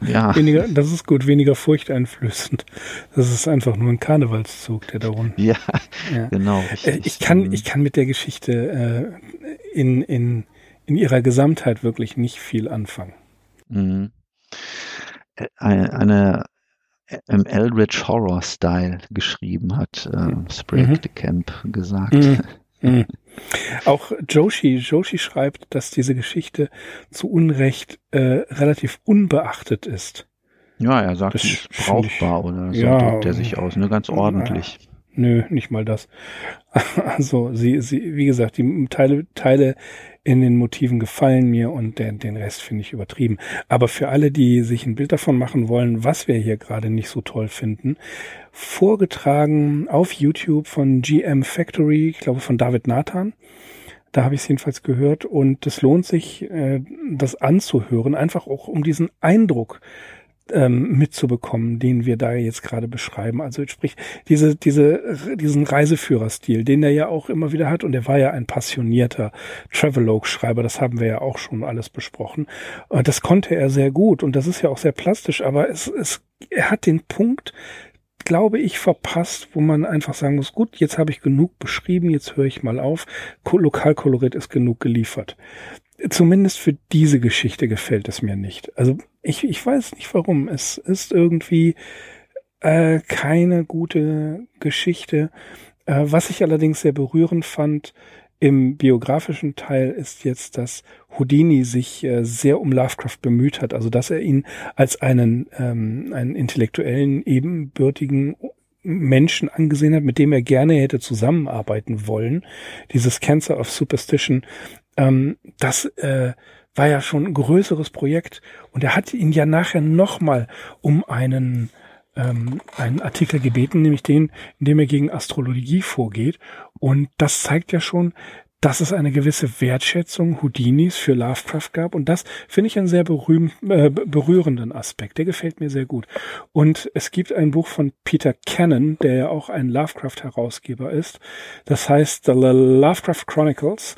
Ja. Weniger, das ist gut, weniger furchteinflößend. Das ist einfach nur ein Karnevalszug, der da unten. Ja, ja. genau. Richtig. Ich kann, ich kann mit der Geschichte äh, in, in, in ihrer Gesamtheit wirklich nicht viel anfangen. Mhm. Eine, eine im Eldritch Horror Style geschrieben hat, äh, Sprague mhm. de Camp gesagt. Mhm. Mhm. Auch Joshi, Joshi schreibt, dass diese Geschichte zu Unrecht äh, relativ unbeachtet ist. Ja, er sagt, es ist brauchbar oder so ja, drückt er sich aus, ne, ganz ordentlich. Nö, nicht mal das. Also, sie, sie, wie gesagt, die Teile, Teile in den Motiven gefallen mir und den, den Rest finde ich übertrieben. Aber für alle, die sich ein Bild davon machen wollen, was wir hier gerade nicht so toll finden, vorgetragen auf YouTube von GM Factory, ich glaube von David Nathan. Da habe ich es jedenfalls gehört und es lohnt sich, äh, das anzuhören, einfach auch um diesen Eindruck ähm, mitzubekommen, den wir da jetzt gerade beschreiben. Also sprich, diese, diese, diesen Reiseführerstil, den er ja auch immer wieder hat, und er war ja ein passionierter Travelogue-Schreiber, das haben wir ja auch schon alles besprochen. Und das konnte er sehr gut und das ist ja auch sehr plastisch, aber es, es, er hat den Punkt, glaube ich, verpasst, wo man einfach sagen muss, gut, jetzt habe ich genug beschrieben, jetzt höre ich mal auf. Lokalkolorit ist genug geliefert. Zumindest für diese Geschichte gefällt es mir nicht. Also ich, ich weiß nicht warum. Es ist irgendwie äh, keine gute Geschichte. Äh, was ich allerdings sehr berührend fand im biografischen Teil ist jetzt, dass Houdini sich äh, sehr um Lovecraft bemüht hat. Also dass er ihn als einen, ähm, einen intellektuellen, ebenbürtigen Menschen angesehen hat, mit dem er gerne hätte zusammenarbeiten wollen. Dieses Cancer of Superstition, ähm, das äh, war ja schon ein größeres Projekt und er hat ihn ja nachher nochmal um einen ähm, einen Artikel gebeten, nämlich den, in dem er gegen Astrologie vorgeht. Und das zeigt ja schon, dass es eine gewisse Wertschätzung Houdinis für Lovecraft gab. Und das finde ich einen sehr berühm, äh, berührenden Aspekt. Der gefällt mir sehr gut. Und es gibt ein Buch von Peter Cannon, der ja auch ein Lovecraft-Herausgeber ist. Das heißt The Lovecraft Chronicles.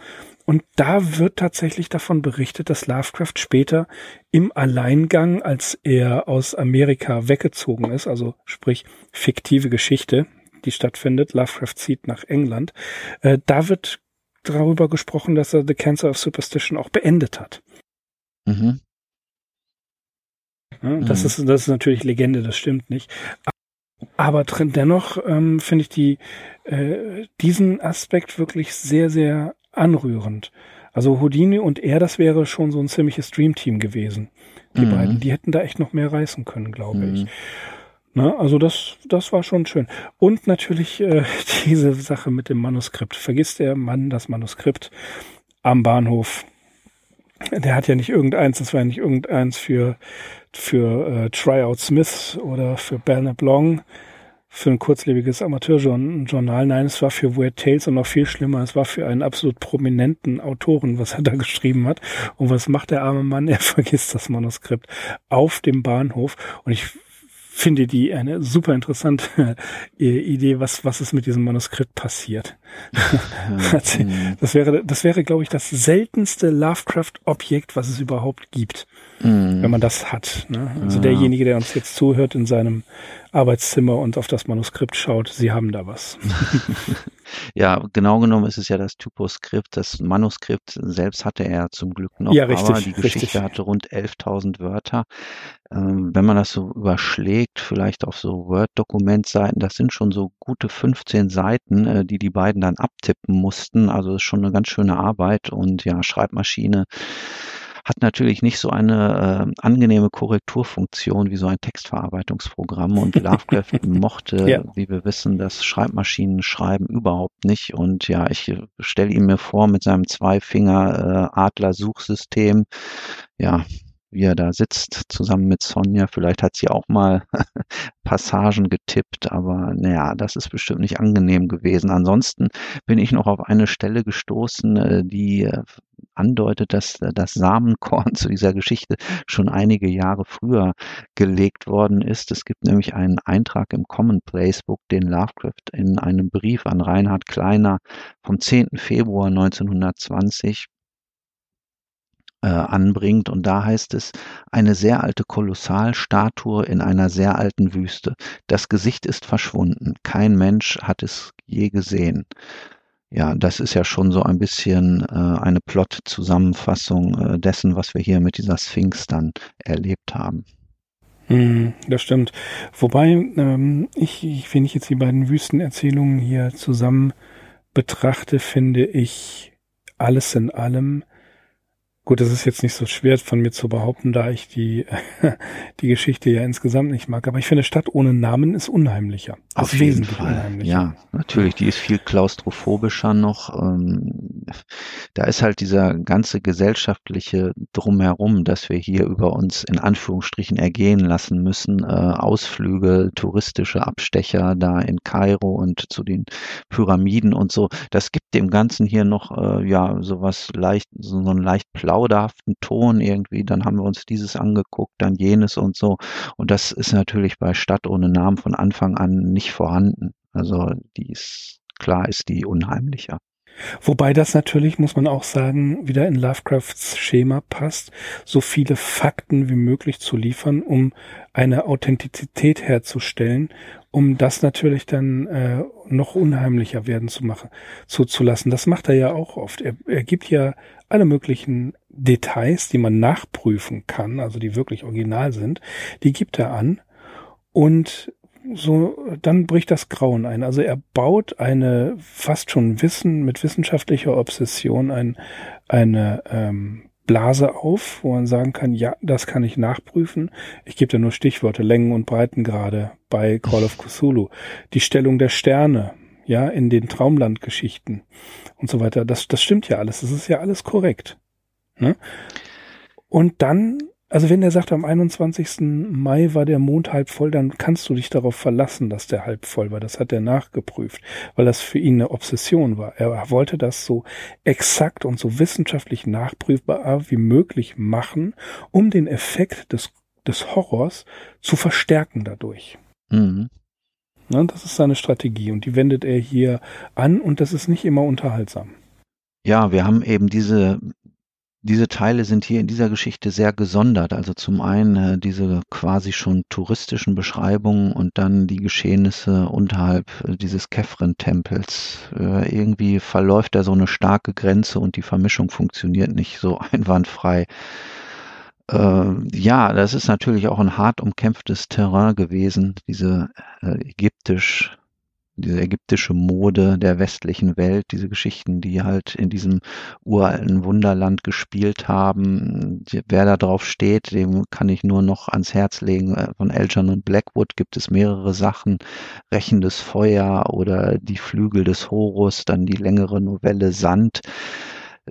Und da wird tatsächlich davon berichtet, dass Lovecraft später im Alleingang, als er aus Amerika weggezogen ist, also sprich fiktive Geschichte, die stattfindet, Lovecraft zieht nach England, äh, da wird darüber gesprochen, dass er The Cancer of Superstition auch beendet hat. Mhm. Ja, das, mhm. ist, das ist natürlich Legende, das stimmt nicht. Aber dennoch ähm, finde ich die, äh, diesen Aspekt wirklich sehr, sehr anrührend. Also Houdini und er, das wäre schon so ein ziemliches Dreamteam gewesen. Die mhm. beiden, die hätten da echt noch mehr reißen können, glaube mhm. ich. Na, also das, das war schon schön. Und natürlich äh, diese Sache mit dem Manuskript. Vergisst der Mann das Manuskript am Bahnhof. Der hat ja nicht irgendeins, das war ja nicht irgendeins für, für äh, Tryout Smith oder für Bernard Long, für ein kurzlebiges Amateurjournal. Nein, es war für Weird Tales und noch viel schlimmer. Es war für einen absolut prominenten Autoren, was er da geschrieben hat. Und was macht der arme Mann? Er vergisst das Manuskript auf dem Bahnhof. Und ich finde die eine super interessante Idee, was, was ist mit diesem Manuskript passiert. das wäre, das wäre, glaube ich, das seltenste Lovecraft-Objekt, was es überhaupt gibt. Mm. Wenn man das hat. Ne? Also ja. derjenige, der uns jetzt zuhört in seinem Arbeitszimmer und auf das Manuskript schaut, Sie haben da was. ja, genau genommen ist es ja das Typoskript. Das Manuskript selbst hatte er zum Glück noch, ja, richtig, aber die Geschichte richtig. hatte rund 11.000 Wörter. Ähm, wenn man das so überschlägt, vielleicht auf so Word-Dokumentseiten, das sind schon so gute 15 Seiten, äh, die die beiden dann abtippen mussten. Also ist schon eine ganz schöne Arbeit und ja, Schreibmaschine hat natürlich nicht so eine äh, angenehme Korrekturfunktion wie so ein Textverarbeitungsprogramm. Und Lovecraft mochte, ja. wie wir wissen, das Schreibmaschinen schreiben überhaupt nicht. Und ja, ich stelle ihn mir vor mit seinem Zweifinger äh, ja, wie er da sitzt, zusammen mit Sonja. Vielleicht hat sie auch mal Passagen getippt, aber naja, das ist bestimmt nicht angenehm gewesen. Ansonsten bin ich noch auf eine Stelle gestoßen, äh, die äh, andeutet, dass äh, das Samenkorn zu dieser Geschichte schon einige Jahre früher gelegt worden ist. Es gibt nämlich einen Eintrag im Commonplace Book, den Lovecraft in einem Brief an Reinhard Kleiner vom 10. Februar 1920 äh, anbringt. Und da heißt es, eine sehr alte Kolossalstatue in einer sehr alten Wüste. Das Gesicht ist verschwunden. Kein Mensch hat es je gesehen. Ja, das ist ja schon so ein bisschen äh, eine Plot-Zusammenfassung äh, dessen, was wir hier mit dieser Sphinx dann erlebt haben. Hm, das stimmt. Wobei, ähm, ich, ich, wenn ich jetzt die beiden Wüstenerzählungen hier zusammen betrachte, finde ich alles in allem Gut, das ist jetzt nicht so schwer von mir zu behaupten, da ich die, die Geschichte ja insgesamt nicht mag. Aber ich finde, Stadt ohne Namen ist unheimlicher. Auf ist jeden Fall. Ja, natürlich. Die ist viel klaustrophobischer noch. Ähm, da ist halt dieser ganze gesellschaftliche Drumherum, dass wir hier über uns in Anführungsstrichen ergehen lassen müssen. Äh, Ausflüge, touristische Abstecher da in Kairo und zu den Pyramiden und so. Das gibt dem Ganzen hier noch, äh, ja, sowas leicht, so, so ein leicht plauderhaften Ton irgendwie, dann haben wir uns dieses angeguckt, dann jenes und so. Und das ist natürlich bei Stadt ohne Namen von Anfang an nicht vorhanden. Also die ist, klar ist die unheimlicher. Wobei das natürlich, muss man auch sagen, wieder in Lovecrafts Schema passt, so viele Fakten wie möglich zu liefern, um eine Authentizität herzustellen, um das natürlich dann äh, noch unheimlicher werden zu machen, zuzulassen. Das macht er ja auch oft. Er, er gibt ja alle möglichen Details, die man nachprüfen kann, also die wirklich original sind, die gibt er an und so, dann bricht das Grauen ein. Also er baut eine fast schon Wissen mit wissenschaftlicher Obsession ein, eine ähm, Blase auf, wo man sagen kann, ja, das kann ich nachprüfen. Ich gebe da nur Stichworte, Längen und Breitengrade bei Call of Cthulhu. Die Stellung der Sterne, ja, in den Traumlandgeschichten und so weiter. Das, das stimmt ja alles. Das ist ja alles korrekt. Ne? Und dann, also wenn er sagt, am 21. Mai war der Mond halb voll, dann kannst du dich darauf verlassen, dass der halb voll war. Das hat er nachgeprüft, weil das für ihn eine Obsession war. Er wollte das so exakt und so wissenschaftlich nachprüfbar wie möglich machen, um den Effekt des, des Horrors zu verstärken dadurch. Mhm. Ne, das ist seine Strategie und die wendet er hier an und das ist nicht immer unterhaltsam. Ja, wir haben eben diese diese Teile sind hier in dieser Geschichte sehr gesondert. Also zum einen äh, diese quasi schon touristischen Beschreibungen und dann die Geschehnisse unterhalb äh, dieses Kefren-Tempels. Äh, irgendwie verläuft da so eine starke Grenze und die Vermischung funktioniert nicht so einwandfrei. Äh, ja, das ist natürlich auch ein hart umkämpftes Terrain gewesen, diese äh, ägyptisch diese ägyptische Mode der westlichen Welt, diese Geschichten, die halt in diesem uralten Wunderland gespielt haben. Wer da drauf steht, dem kann ich nur noch ans Herz legen. Äh, von Elgin und Blackwood gibt es mehrere Sachen. Rächendes Feuer oder die Flügel des Horus, dann die längere Novelle Sand.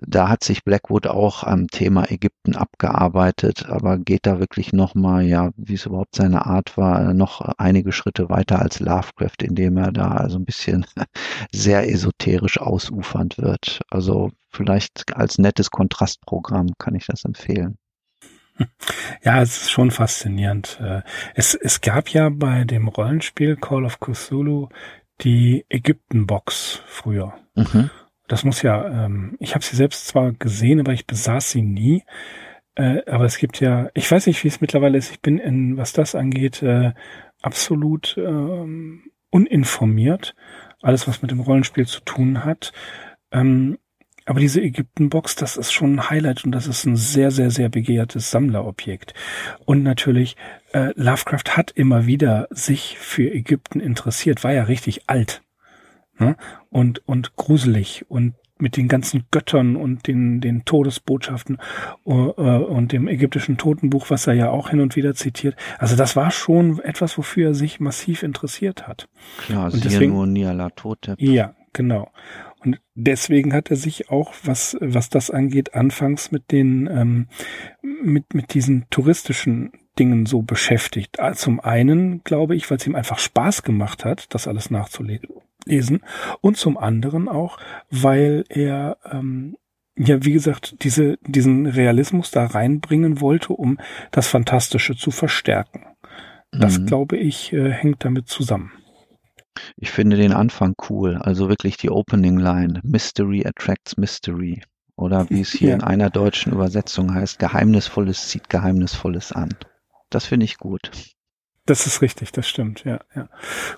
Da hat sich Blackwood auch am Thema Ägypten abgearbeitet, aber geht da wirklich nochmal, ja, wie es überhaupt seine Art war, noch einige Schritte weiter als Lovecraft, indem er da also ein bisschen sehr esoterisch ausufernd wird. Also vielleicht als nettes Kontrastprogramm kann ich das empfehlen. Ja, es ist schon faszinierend. Äh, es, es gab ja bei dem Rollenspiel Call of Cthulhu die Ägypten-Box früher. Mhm. Das muss ja, ähm, ich habe sie selbst zwar gesehen, aber ich besaß sie nie. Äh, aber es gibt ja, ich weiß nicht, wie es mittlerweile ist. Ich bin in, was das angeht, äh, absolut ähm, uninformiert. Alles, was mit dem Rollenspiel zu tun hat. Ähm, aber diese Ägypten-Box, das ist schon ein Highlight und das ist ein sehr, sehr, sehr begehrtes Sammlerobjekt. Und natürlich, äh, Lovecraft hat immer wieder sich für Ägypten interessiert, war ja richtig alt. Ne? Und, und gruselig und mit den ganzen Göttern und den, den Todesbotschaften uh, uh, und dem ägyptischen Totenbuch, was er ja auch hin und wieder zitiert. Also das war schon etwas, wofür er sich massiv interessiert hat. Klar, und deswegen, nur Niala Totep. Ja, genau. Und deswegen hat er sich auch, was, was das angeht, anfangs mit den, ähm, mit, mit diesen touristischen Dingen so beschäftigt. Zum einen, glaube ich, weil es ihm einfach Spaß gemacht hat, das alles nachzulesen lesen und zum anderen auch, weil er ähm, ja, wie gesagt, diese, diesen Realismus da reinbringen wollte, um das Fantastische zu verstärken. Das, mhm. glaube ich, äh, hängt damit zusammen. Ich finde den Anfang cool. Also wirklich die Opening Line. Mystery attracts mystery. Oder wie es hier ja. in einer deutschen Übersetzung heißt, Geheimnisvolles zieht Geheimnisvolles an. Das finde ich gut. Das ist richtig, das stimmt, ja. ja.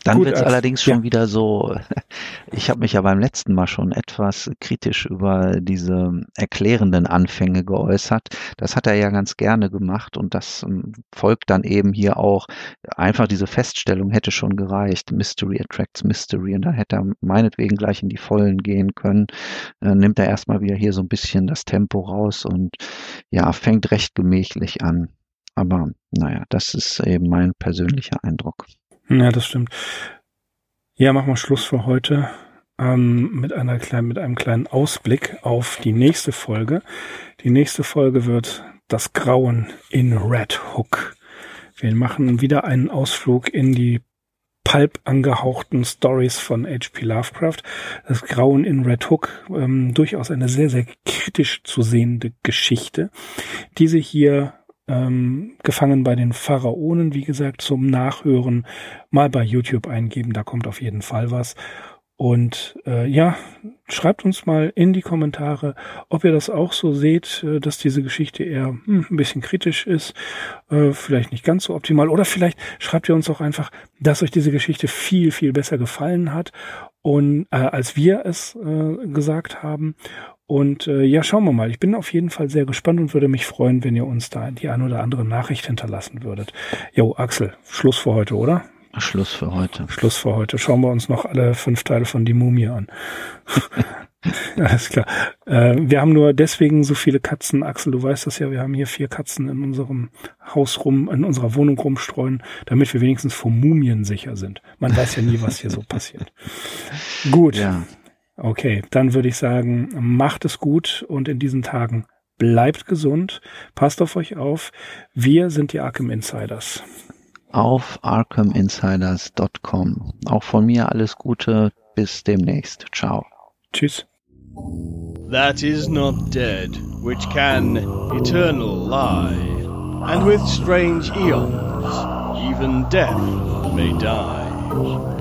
Dann wird es allerdings schon ja. wieder so, ich habe mich ja beim letzten Mal schon etwas kritisch über diese erklärenden Anfänge geäußert. Das hat er ja ganz gerne gemacht und das ähm, folgt dann eben hier auch. Einfach diese Feststellung hätte schon gereicht. Mystery attracts Mystery und dann hätte er meinetwegen gleich in die Vollen gehen können. Äh, nimmt er erstmal wieder hier so ein bisschen das Tempo raus und ja, fängt recht gemächlich an. Aber naja, das ist eben mein persönlicher Eindruck. Ja, das stimmt. Ja, machen wir Schluss für heute ähm, mit, einer kleinen, mit einem kleinen Ausblick auf die nächste Folge. Die nächste Folge wird das Grauen in Red Hook. Wir machen wieder einen Ausflug in die pulp angehauchten Stories von H.P. Lovecraft. Das Grauen in Red Hook, ähm, durchaus eine sehr, sehr kritisch zu sehende Geschichte, die sich hier ähm, gefangen bei den Pharaonen, wie gesagt, zum Nachhören mal bei YouTube eingeben, da kommt auf jeden Fall was. Und äh, ja, schreibt uns mal in die Kommentare, ob ihr das auch so seht, äh, dass diese Geschichte eher hm, ein bisschen kritisch ist, äh, vielleicht nicht ganz so optimal. Oder vielleicht schreibt ihr uns auch einfach, dass euch diese Geschichte viel, viel besser gefallen hat und äh, als wir es äh, gesagt haben. Und äh, ja, schauen wir mal. Ich bin auf jeden Fall sehr gespannt und würde mich freuen, wenn ihr uns da die ein oder andere Nachricht hinterlassen würdet. Jo, Axel, Schluss für heute, oder? Schluss für heute. Schluss für heute. Schauen wir uns noch alle fünf Teile von Die Mumie an. Alles klar. Äh, wir haben nur deswegen so viele Katzen. Axel, du weißt das ja, wir haben hier vier Katzen in unserem Haus rum, in unserer Wohnung rumstreuen, damit wir wenigstens vor Mumien sicher sind. Man weiß ja nie, was hier so passiert. Gut. Ja. Okay, dann würde ich sagen, macht es gut und in diesen Tagen bleibt gesund, passt auf euch auf. Wir sind die Arkham Insiders. Auf arkhaminsiders.com. Auch von mir alles Gute, bis demnächst. Ciao. Tschüss. That is not dead, which can eternal lie, and with strange eons, even death may die.